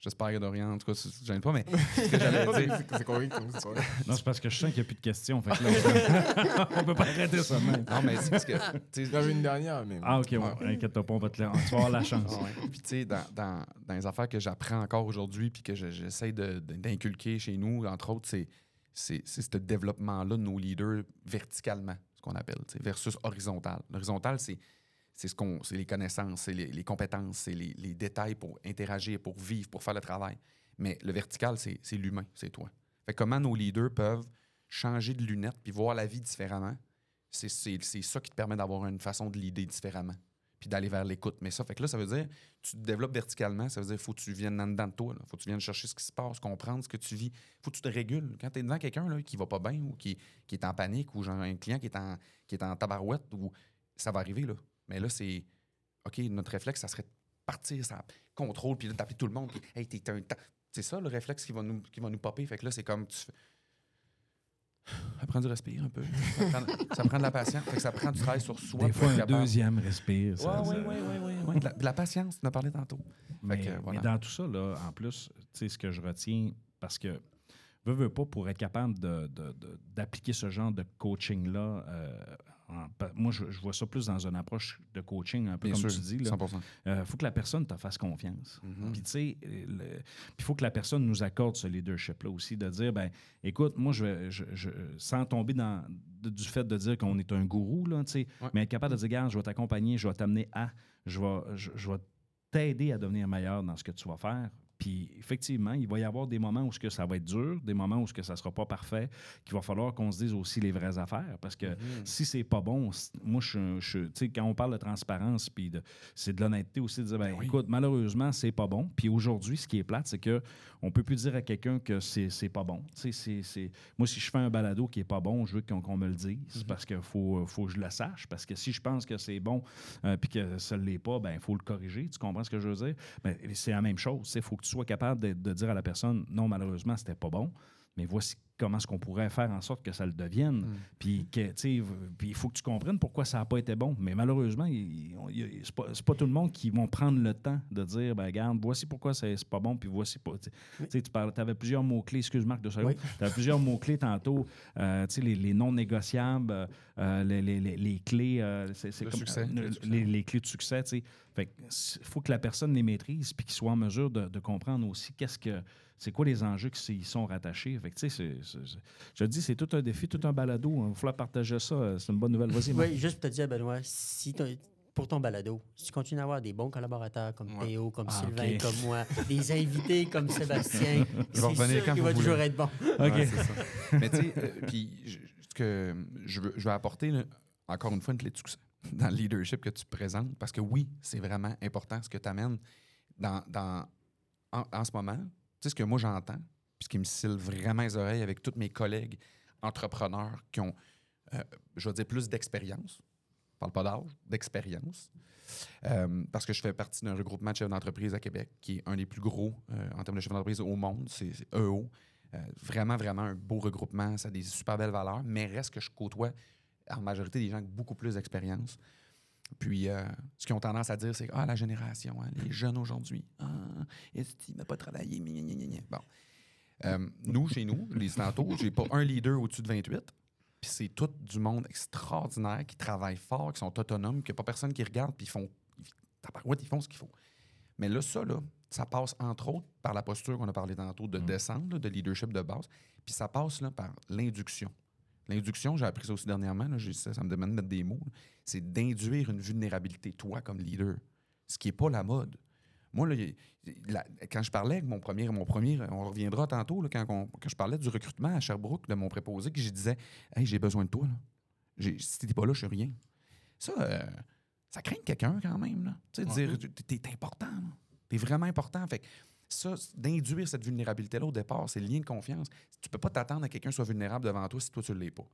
j'espère que Dorian, en tout cas, je gêne pas, mais <laughs> ce que j'allais dire, C'est- ça. Non, c'est parce que je sens qu'il n'y a plus de questions. Fait que là, <laughs> on peut pas arrêter ça même. Non, mais c'est parce que. tu sais, J'avais une dernière, mais. Ah, OK, ouais. Inquiète-toi pas, on va te la... tu vas avoir la chance. Ouais. Puis, tu sais, dans, dans, dans les affaires que j'apprends encore aujourd'hui, puis que je- j'essaie d'inculquer chez nous, entre autres, c'est, c'est, c'est ce développement-là de nos leaders verticalement, ce qu'on appelle, versus horizontal. L'horizontal, c'est, c'est, ce qu'on, c'est les connaissances, c'est les, compétences, c'est les, détails pour interagir, pour vivre, pour faire le travail. Mais le vertical, c'est, l'humain, c'est toi. Fait que comment nos leaders peuvent changer de lunettes puis voir la vie différemment, c'est, ça qui te permet d'avoir une façon de l'idée différemment puis d'aller vers l'écoute. Mais ça, fait que là, ça veut dire, tu te développes verticalement, ça veut dire, faut que tu viennes en dedans de toi, il faut que tu viennes chercher ce qui se passe, comprendre ce que tu vis, faut que tu te régules. Quand tu es devant quelqu'un là, qui va pas bien ou qui, qui est en panique ou genre un client qui est en, qui est en tabarouette, ou, ça va arriver, là. Mais là, c'est, OK, notre réflexe, ça serait de partir, ça contrôle, puis là, d'appeler tout le monde, puis, hey, t'es un... C'est ça, le réflexe qui va nous, qui va nous popper. Fait que là, c'est comme, tu fais... <sighs> Apprends du respire un peu. Ça prend, ça prend de la patience. Fait que ça prend du travail sur soi. Des fois, un deuxième respire. ça- oui, ça- oui, oui, oui, oui. De la, de la patience, tu en as parlé tantôt. Mais, que, voilà. mais dans tout ça, là, en plus, tu sais, ce que je retiens, parce que veux, veux pas, pour être capable de- de- de- d'appliquer ce genre de coaching-là, euh, moi, je, je vois ça plus dans une approche de coaching, un peu Bien comme sûr, tu dis. Il 100 faut que la personne te fasse confiance. Mhm. Puis, tu sais, il faut que la personne nous accorde ce leadership-là aussi, de dire, ben, écoute, moi, je vais, je, je- sans tomber dans de- du fait de dire qu'on est un gourou, là, Ouais. mais être capable de dire, regarde, je vais t'accompagner, je vais t'amener à, je vais, je vais t'aider à devenir meilleur dans ce que tu vas faire. Puis effectivement, il va y avoir des moments où ce que ça va être dur, des moments où ce que ça sera pas parfait, qu'il va falloir qu'on se dise aussi les vraies affaires. Parce que si c'est pas bon, moi, je, je- quand on parle de transparence, puis de, c'est de l'honnêteté aussi de dire, ben, oui. écoute, malheureusement, c'est pas bon. Puis aujourd'hui, ce qui est plate, c'est que on peut plus dire à quelqu'un que c'est, c'est pas bon. Moi, si je fais un balado qui est pas bon, je veux qu'on, me le dise parce qu'il faut, faut que je le sache. Parce que si je pense que c'est bon, euh, puis que ça ne l'est pas, ben il faut le corriger. Tu comprends ce que je veux dire? Ben, c'est la même chose. Il faut que tu sois capable de, de dire à la personne non, malheureusement, c'était pas bon, mais voici comment est-ce qu'on pourrait faire en sorte que ça le devienne. V- puis il faut que tu comprennes pourquoi ça n'a pas été bon. Mais malheureusement, il- il- il- c'est pas, pas tout le monde qui vont prendre le temps de dire, ben regarde, voici pourquoi c'est pas bon, puis voici pas. Tu sais, tu parles, avais plusieurs mots-clés, excuse Marc de seconde. Oui. Tu avais plusieurs mots-clés tantôt, euh, tu sais, les, les non négociables, euh, les, les- les- clés, euh, c'est Le succès, les, clés de succès, c'est- faut que la personne les maîtrise puis qu'il soit en mesure de, de comprendre aussi qu'est-ce que c'est quoi les enjeux qui s'y sont rattachés? Fait que, tu sais, c'est- c'est- c'est- je te dis, c'est tout un défi, tout un balado. Il va falloir partager ça. C'est une bonne nouvelle. Vas-y. Oui, juste pour te dire, Benoît, si pour ton balado, si tu continues à avoir des bons collaborateurs comme Ouais. Théo, comme Ah, Sylvain, comme moi, des invités comme <laughs> Sébastien, Je vais revenir sûr quand qu'il va toujours être bon. OK. Ouais, c'est ça. <laughs> Mais tu sais, euh, puis je- ce que je veux, je veux apporter, là, encore une fois, une clé de succès <laughs> dans le leadership que tu présentes, parce que oui, c'est vraiment important ce que tu amènes dans, dans- en, en ce moment. Sais, ce que moi j'entends, puis ce qui me scille vraiment les oreilles avec tous mes collègues entrepreneurs qui ont, euh, je vais dire, plus d'expérience. Je parle pas d'âge, d'expérience. Euh, parce que je fais partie d'un regroupement de chefs d'entreprise à Québec, qui est un des plus gros euh, en termes de chefs d'entreprise au monde. C'est EO. Euh, vraiment, vraiment un beau regroupement. Ça a des super belles valeurs, mais reste que je côtoie en majorité des gens avec beaucoup plus d'expérience. Puis, euh, ce qu'ils ont tendance à dire, c'est Ah, la génération, hein, les jeunes aujourd'hui, ah, est-ce qu'il n'a pas travaillé? Gna, gna, gna, gna. Bon. Euh, nous, chez nous, dit tantôt, j'ai pas un leader au-dessus de 28. Puis c'est tout du monde extraordinaire qui travaille fort, qui sont autonomes, qu'il n'y a pas personne qui regarde, puis ils font, ils, tabarouette, ils font ce qu'il faut. Mais là, ça, là, ça passe entre autres par la posture qu'on a parlé tantôt de descendre, là, de leadership de base, puis ça passe là, par l'induction. L'induction, j'ai appris ça aussi dernièrement, là, ça, ça me demande de mettre des mots, c'est d'induire une vulnérabilité, toi, comme leader, ce qui n'est pas la mode. Moi, là, il- la- quand je parlais avec mon premier, mon premier, on reviendra tantôt, là, quand, on- quand je parlais du recrutement à Sherbrooke de mon préposé, que je disais Hey, j'ai besoin de toi. Si t'es pas là, je suis rien. Ça, euh, ça craint quelqu'un quand même. Tu sais, Ouais. dire t'es important. T'es vraiment important. Fait que ça, d'induire cette vulnérabilité-là au départ, c'est le lien de confiance. Tu peux pas t'attendre à que quelqu'un soit vulnérable devant toi si toi, tu ne l'es pas.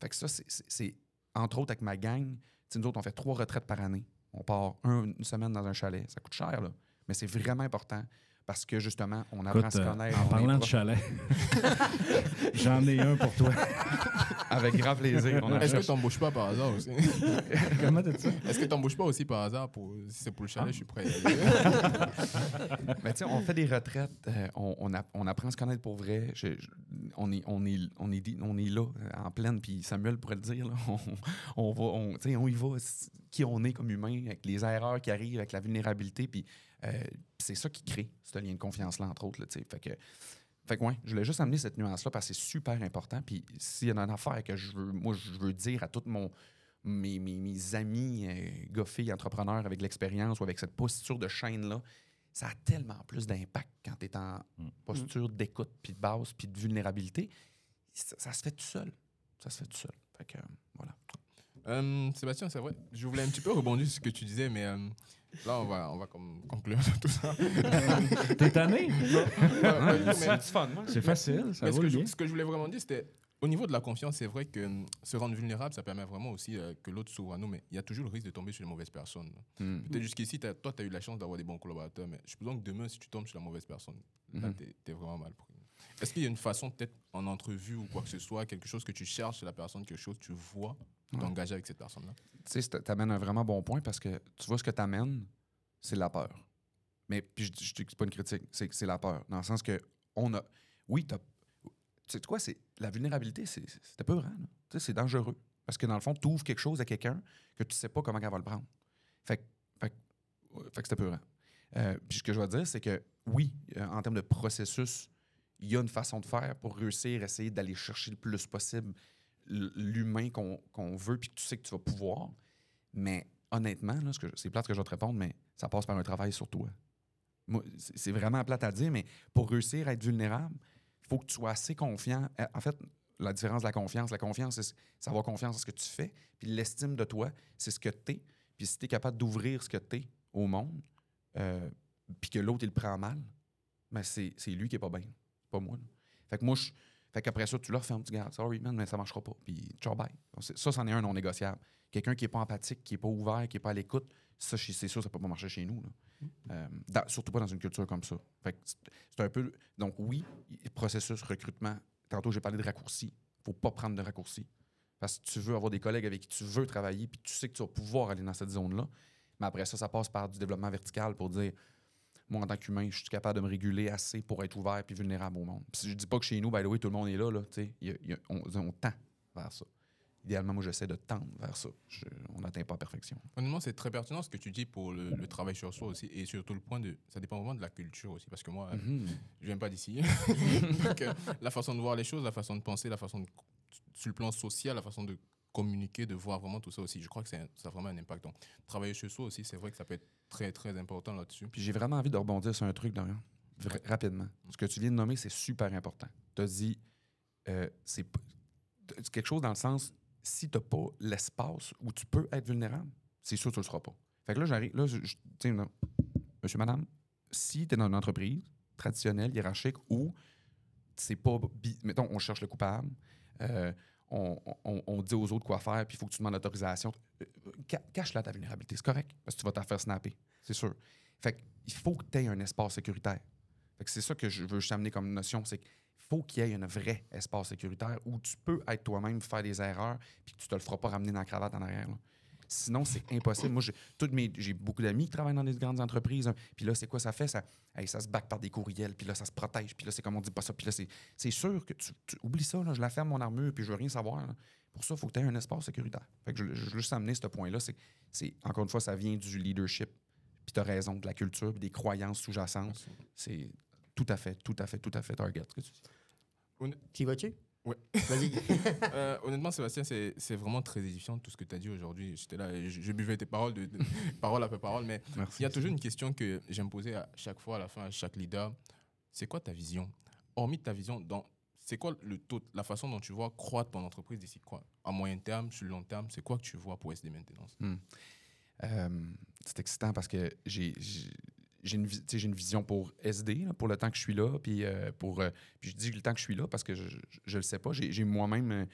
Fait que ça, c'est- entre autres avec ma gang. nous autres, on fait trois retraites par année. On part un- une semaine dans un chalet. Ça coûte cher, là. Mais c'est vraiment important parce que justement, on apprend à Écoute, se euh, connaître. en parlant de chalet, <laughs> j'en ai un pour toi. <laughs> Avec grand plaisir. Est-ce que cherche. t'embauches pas par hasard aussi? <laughs> Comment t'as dit ça? Est-ce que t'embauches pas aussi par hasard pour si c'est pour le Ah. chalet, je suis prêt. à y aller? <laughs> Mais tu sais, on fait des retraites, euh, on, on, app- on apprend à se connaître pour vrai. Je- je- on, est, on, est, on, est, dit- on est là, euh, en pleine, puis Samuel pourrait le dire. là, <laughs> on, on va, on, tu sais, on y va, qui on est comme humain, avec les erreurs qui arrivent, avec la vulnérabilité. Puis euh, c'est ça qui crée ce lien de confiance-là, entre autres. Là, tu fait que, fait que, ouais, je voulais juste amener cette nuance-là parce que c'est super important. Puis s'il y a une affaire que je veux, moi, je veux dire à tous mon, mes, mes, mes amis, euh, filles, entrepreneurs avec l'expérience ou avec cette posture de chaîne-là, ça a tellement plus d'impact quand tu es en Mm. posture d'écoute, puis de base, puis de vulnérabilité. Ça, ça se fait tout seul. Ça se fait tout seul. Fait que, euh, voilà. Euh, Sébastien, c'est vrai. Je voulais un petit peu rebondir sur ce que tu disais, mais euh, là, on va, on va comme conclure <laughs> tout ça. T'es tanné? Mais- fun. C'est facile, ça Mais ce, que je, ce que je voulais vraiment dire, c'était au niveau de la confiance, c'est vrai que hum, se rendre vulnérable, ça permet vraiment aussi euh, que l'autre s'ouvre à nous, mais il y a toujours le risque de tomber sur les mauvaises personnes. Mm. Peut-être jusqu'ici, toi, tu as eu la chance d'avoir des bons collaborateurs, mais je suppose que demain, si tu tombes sur la mauvaise personne, là, Mhm. t'es es vraiment mal pris. Est-ce qu'il y a une façon, peut-être en entrevue ou quoi que ce soit, quelque chose que tu cherches chez la personne, quelque chose que tu vois. D'engager avec cette personne-là Tu sais, tu amènes un vraiment bon point parce que tu vois ce que tu amènes, c'est la peur. Mais puis je, je dis que c'est pas une critique, c'est c'est la peur. Dans le sens que on a. Oui, t'as- tu sais quoi, c'est la vulnérabilité, c'est peurant. là. Tu sais, c'est dangereux. Parce que dans le fond, tu ouvres quelque chose à quelqu'un que tu sais pas comment elle va le prendre. Fait, que- fait, fait que c'est peurant. Euh, puis ce que je vais dire, c'est que oui, euh, en termes de processus, il y a une façon de faire pour réussir, essayer d'aller chercher le plus possible l'humain qu'on veut, puis que tu sais que tu vas pouvoir. Mais honnêtement, c'est plate que je vais te répondre, mais ça passe par un travail sur toi. C'est vraiment plate à dire, mais pour réussir à être vulnérable, il faut que tu sois assez confiant. Euh, En fait, la différence de la confiance, la confiance, c'est c'est avoir confiance en ce que tu fais, puis l'estime de toi, c'est ce que tu es. Puis si tu es capable d'ouvrir ce que tu es au monde, euh, puis que l'autre, il le prend mal, mais c'est c'est lui qui est pas bien, pas moi. Fait que moi, je, fait qu'après ça, tu leur fermes, tu gardes, sorry man, mais ça marchera pas. Puis ciao, bye. Ça, c'en est un non négociable. Quelqu'un qui est pas empathique, qui est pas ouvert, qui est pas à l'écoute, ça, c'est sûr, ça peut pas marcher chez nous. là. Euh, dans- surtout pas dans une culture comme ça. Fait que c'est un peu. Donc, oui, processus, recrutement. Tantôt, j'ai parlé de raccourcis. faut pas prendre de raccourcis. Parce que tu veux avoir des collègues avec qui tu veux travailler, puis tu sais que tu vas pouvoir aller dans cette zone-là. Mais après ça, ça passe par du développement vertical pour dire moi, en tant qu'humain, je suis capable de me réguler assez pour être ouvert et vulnérable au monde. Puis je dis pas que chez nous, by the way, tout le monde est là. là y a- il y a- on, on tend vers ça. Idéalement, moi, j'essaie de tendre vers ça. Je- on n'atteint pas la perfection. Honnêtement, c'est très pertinent ce que tu dis pour le, le travail sur soi aussi, et surtout le point de. Ça dépend vraiment de la culture aussi, parce que moi, Mhm. je viens pas d'ici. <laughs> Donc, euh, la façon de voir les choses, la façon de penser, la façon de. Sur le plan social, la façon de communiquer, de voir vraiment tout ça aussi. Je crois que ça a vraiment un impact. Donc, travailler sur soi aussi, c'est vrai que ça peut être très, très important là-dessus. Puis j'ai vraiment envie de rebondir sur un truc, Dorian, vra- rapidement. Ce que tu viens de nommer, c'est super important. Tu as dit, euh, c'est quelque chose dans le sens, si tu n'as pas l'espace où tu peux être vulnérable, c'est sûr que tu ne le seras pas. Fait que là, j'arrive, là, je, je- monsieur, madame, si tu es dans une entreprise traditionnelle, hiérarchique, où c'est pas, mettons, on cherche le coupable, euh, on, dit aux autres quoi faire, puis il faut que tu demandes l'autorisation. Euh, ca- Cache-la ta vulnérabilité, c'est correct, parce que tu vas te faire snapper, c'est sûr. Fait qu'il faut que tu aies un espace sécuritaire. Fait que c'est ça que je veux juste amener comme notion, c'est qu'il faut qu'il y ait un vrai espace sécuritaire où tu peux être toi-même, faire des erreurs, puis que tu te le feras pas ramener dans la cravate en arrière. Sinon, c'est impossible. Moi, j'ai beaucoup d'amis qui travaillent dans des grandes entreprises. hein. Puis là, c'est quoi ça fait? Ça, hey, ça se back par des courriels, puis là, ça se protège, puis là, c'est comme on dit pas ça. Puis là, c'est sûr que tu, tu oublies ça. Là, je la ferme, mon armure, puis je veux rien savoir. là. Pour ça, il faut que tu aies un espace sécuritaire. Fait que je, je veux juste amener ce point-là. C'est, encore une fois, ça vient du leadership. Puis tu as raison, de la culture, puis des croyances sous-jacentes. C'est tout à fait, tout à fait, tout à fait target. y vas-tu? Ouais. Vas-y. <laughs> Euh, honnêtement, Sébastien, c'est vraiment très édifiant tout ce que tu as dit aujourd'hui. J'étais là et je, je buvais tes paroles, de, de- <laughs> parole après parole. Mais il y a toujours une question que j'aime poser à chaque fois, à la fin, à chaque leader. C'est quoi ta vision? Hormis ta vision, dans c'est quoi le taux, la façon dont tu vois croître ton entreprise d'ici quoi? À moyen terme, sur le long terme, c'est quoi que tu vois pour SD Maintenance? Euh, c'est excitant parce que j'ai j'ai- une, une vision pour SD, là, pour le temps que je suis là. Puis, euh, pour, euh, puis je dis le temps que je suis là parce que je ne le sais pas. J'ai moi-même euh,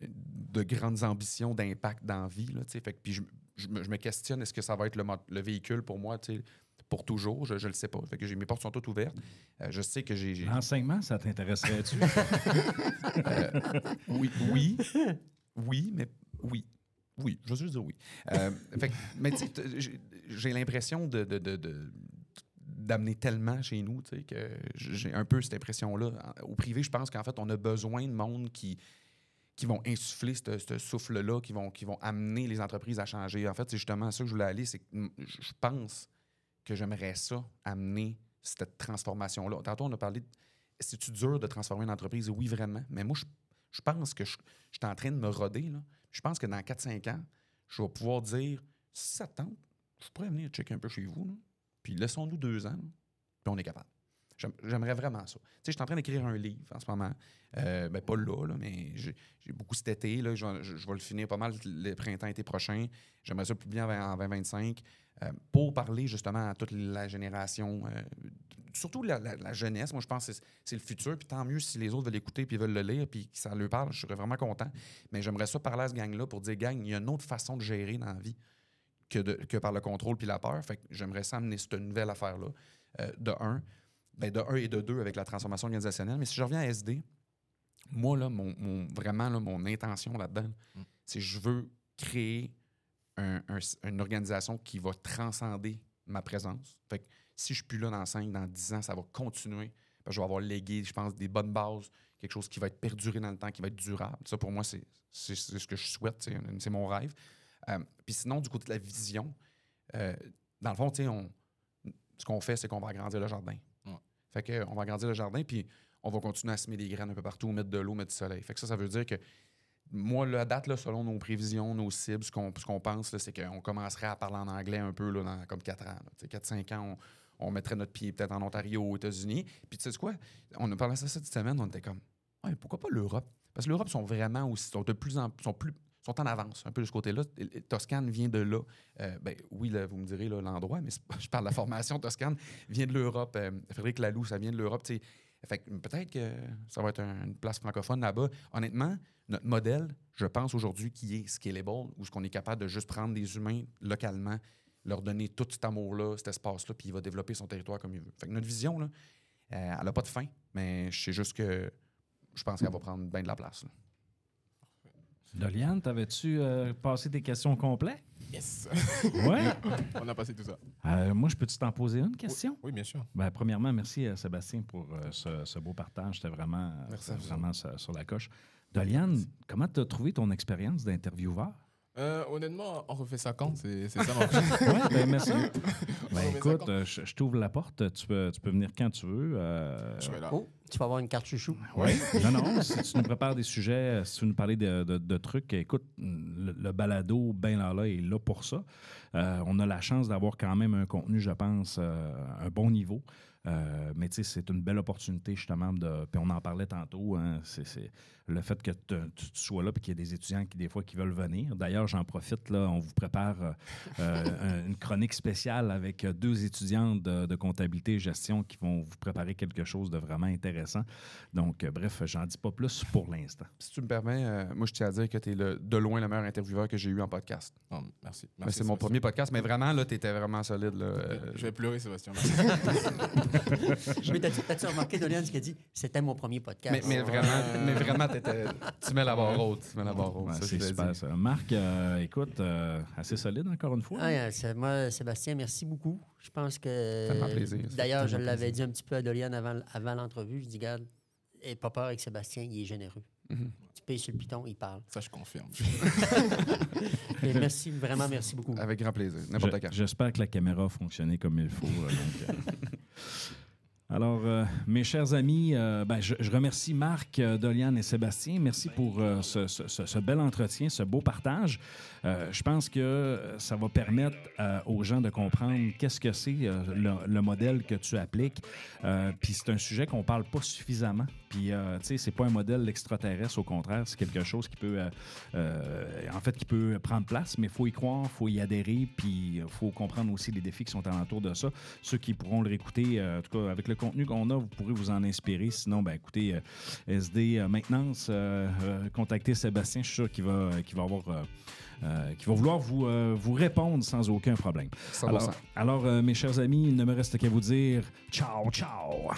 de grandes ambitions d'impact dans la vie. Là, fait que, puis je, je me, je me questionne, est-ce que ça va être le, le véhicule pour moi pour toujours? Je ne le sais pas. Fait que j'ai- mes portes sont toutes ouvertes. Euh, je sais que j'ai... L'enseignement, ça t'intéresserait-tu? <laughs> Oui, oui, oui, mais oui. Oui, je veux juste dire oui. Euh, fait mais tu sais, j'ai- j'ai l'impression de, de- de- de- d'amener tellement chez nous, tu sais, que j'ai un peu cette impression-là. Au privé, je pense qu'en fait, on a besoin de monde qui, qui vont insuffler ce souffle-là, qui vont, qui vont amener les entreprises à changer. En fait, c'est justement ça que je voulais aller, c'est que je pense que j'aimerais ça, amener cette transformation-là. Tantôt, on a parlé de c'est-tu dur de transformer une entreprise? Oui, vraiment. Mais moi, je, je pense que je, je suis en train de me roder. Là. Je pense que dans 4-5 ans, je vais pouvoir dire si ça te tente, je pourrais venir checker un peu chez vous. là. Puis laissons-nous deux ans, puis on est capable. J'aime- J'aimerais vraiment ça. Tu sais, je suis en train d'écrire un livre en ce moment. Euh, ben, pas là, là, mais j'ai beaucoup cet été. Là, je, vais- le finir pas mal le printemps-été prochain. J'aimerais ça publier en 20 en 2025 euh, pour parler justement à toute la génération, euh, surtout la, la- jeunesse. Moi, je pense que c'est- c'est le futur. Puis tant mieux si les autres veulent l'écouter puis veulent le lire puis que ça leur parle. Je serais vraiment content. Mais j'aimerais ça parler à ce gang-là pour dire, gang, il y a une autre façon de gérer dans la vie que, de- que par le contrôle puis la peur. Fait que j'aimerais ça amener cette nouvelle affaire-là. euh, de un, ben de un et de deux avec la transformation organisationnelle. Mais si je reviens à SD, moi, là, mon, mon- vraiment, là, mon intention là-dedans, Mm. c'est que je veux créer un- un- une organisation qui va transcender ma présence. Fait que si je suis plus là dans 5, dans 10 ans, ça va continuer. Parce que je vais avoir légué, je pense, des bonnes bases, quelque chose qui va être perduré dans le temps, qui va être durable. Ça, pour moi, c'est ce que je souhaite. c'est- C'est mon rêve. Euh, Puis sinon, du côté de la vision, euh, dans le fond, tu sais, on- ce qu'on fait, c'est qu'on va agrandir le jardin. Ouais. Fait que, on va agrandir le jardin, puis on va continuer à semer des graines un peu partout, mettre de l'eau, mettre du soleil. Fait que ça, ça veut dire que moi, à date, là, selon nos prévisions, nos cibles, ce qu'on ce pense, c'est qu'on commencerait à parler en anglais un peu là, dans comme 4 ans. 4-5 ans, on, on mettrait notre pied peut-être en Ontario, aux États-Unis. Puis tu sais quoi? On a parlé de ça cette semaine, on était comme, ouais, pourquoi pas l'Europe? Parce que l'Europe sont vraiment aussi, sont de plus en sont plus sont en avance un peu de ce côté-là. Toscane vient de là. Euh, ben, oui, vous me direz l'endroit, mais <laughs> je parle de la formation Toscane vient de l'Europe. Euh, Frédéric Laloux, ça vient de l'Europe. peut-être que ça va être un- une place francophone là-bas. Honnêtement, notre modèle, je pense aujourd'hui, qui est scalable, où ce qu'on est capable de juste prendre des humains localement, leur donner tout cet amour-là, cet espace-là, puis il va développer son territoire comme il veut. Fait que notre vision, euh, elle n'a pas de fin, mais je sais juste que je pense qu'elle va prendre bien de la place. Doliane, t'avais-tu euh, passé tes questions complètes? Yes <laughs> Oui. On a passé tout ça. Euh, moi, je peux-tu t'en poser une question? Oui, bien sûr. Ben, premièrement, merci à Sébastien pour euh, ce, ce beau partage. C'était vraiment, euh, Merci vraiment sur, sur la coche. Doliane, comment tu as trouvé ton expérience d'intervieweur? Euh, honnêtement, on refait ça quand? C'est ça ma <laughs> <laughs> Oui, ben, merci. On Ben, ça écoute, euh, je, je t'ouvre la porte. Tu peux, tu peux venir quand tu veux. euh, Je serai là. Oh, tu vas avoir une carte chouchou. Oui. <laughs> non, non. Si tu nous prépares des sujets, euh, si tu nous parler de, de- de trucs, écoute, le, le balado, ben là, là, est là pour ça. Euh, on a la chance d'avoir quand même un contenu, je pense, euh, un bon niveau. Euh, mais tu sais, c'est une belle opportunité justement de. Puis on en parlait tantôt. hein, c'est, le fait que tu sois là et qu'il y ait des étudiants qui des fois qui veulent venir. D'ailleurs, j'en profite là, on vous prépare euh, un- une chronique spéciale avec deux étudiantes de, de comptabilité et gestion qui vont vous préparer quelque chose de vraiment intéressant. Donc, euh, bref, j'en dis pas plus pour l'instant. Si tu me permets, euh, moi, je tiens à dire que tu es de loin le meilleur intervieweur que j'ai eu en podcast. Non, merci. Merci, c'est mon premier podcast, mais vraiment, là, tu étais vraiment solide. Là, euh, Je vais pleurer, Sébastien. <laughs> Mais t'as-tu t'as-tu remarqué, Dolian, ce qu'il a dit? C'était mon premier podcast. mais, mais vraiment, mais vraiment t'étais- tu mets la barre haute. Tu mets la barre haute. Ouais, ça, je c'est super ça. Marc, euh, écoute, euh, assez solide encore une fois. Ah, c'est- moi, Sébastien, merci beaucoup. Je pense que. Plaisir, ça fait D'ailleurs, je l'avais plaisir. dit un petit peu à Dolian avant, avant l'entrevue. Je dis, garde, et pas peur avec Sébastien, il est généreux. Mhm. Tu payes sur le piton, il parle. Ça, je confirme. <laughs> Mais merci, vraiment, merci beaucoup. Avec grand plaisir. N'importe Je- quand. J'espère que la caméra a fonctionné comme il faut. donc, euh. <laughs> Alors, euh, mes chers amis, euh, ben, je, remercie Marc, euh, Doliane et Sébastien. Merci pour ce, bel entretien, ce beau partage. Je pense que ça va permettre aux gens de comprendre qu'est-ce que c'est le, le modèle que tu appliques. Puis c'est un sujet qu'on parle pas suffisamment. Puis, tu sais, c'est pas un modèle extraterrestre, au contraire, c'est quelque chose qui peut, en fait, qui peut prendre place, mais il faut y croire, faut y adhérer, puis il faut comprendre aussi les défis qui sont alentour de ça. Ceux qui pourront le réécouter, en tout cas, avec le contenu qu'on a, vous pourrez vous en inspirer. Sinon, ben écoutez, euh, SD euh, Maintenance, euh, contactez Sébastien, je suis sûr qu'il va, qu'il va avoir... euh, qui va vouloir vous, euh, vous répondre sans aucun problème. 100%. Alors, alors euh, mes chers amis, il ne me reste qu'à vous dire ciao, ciao.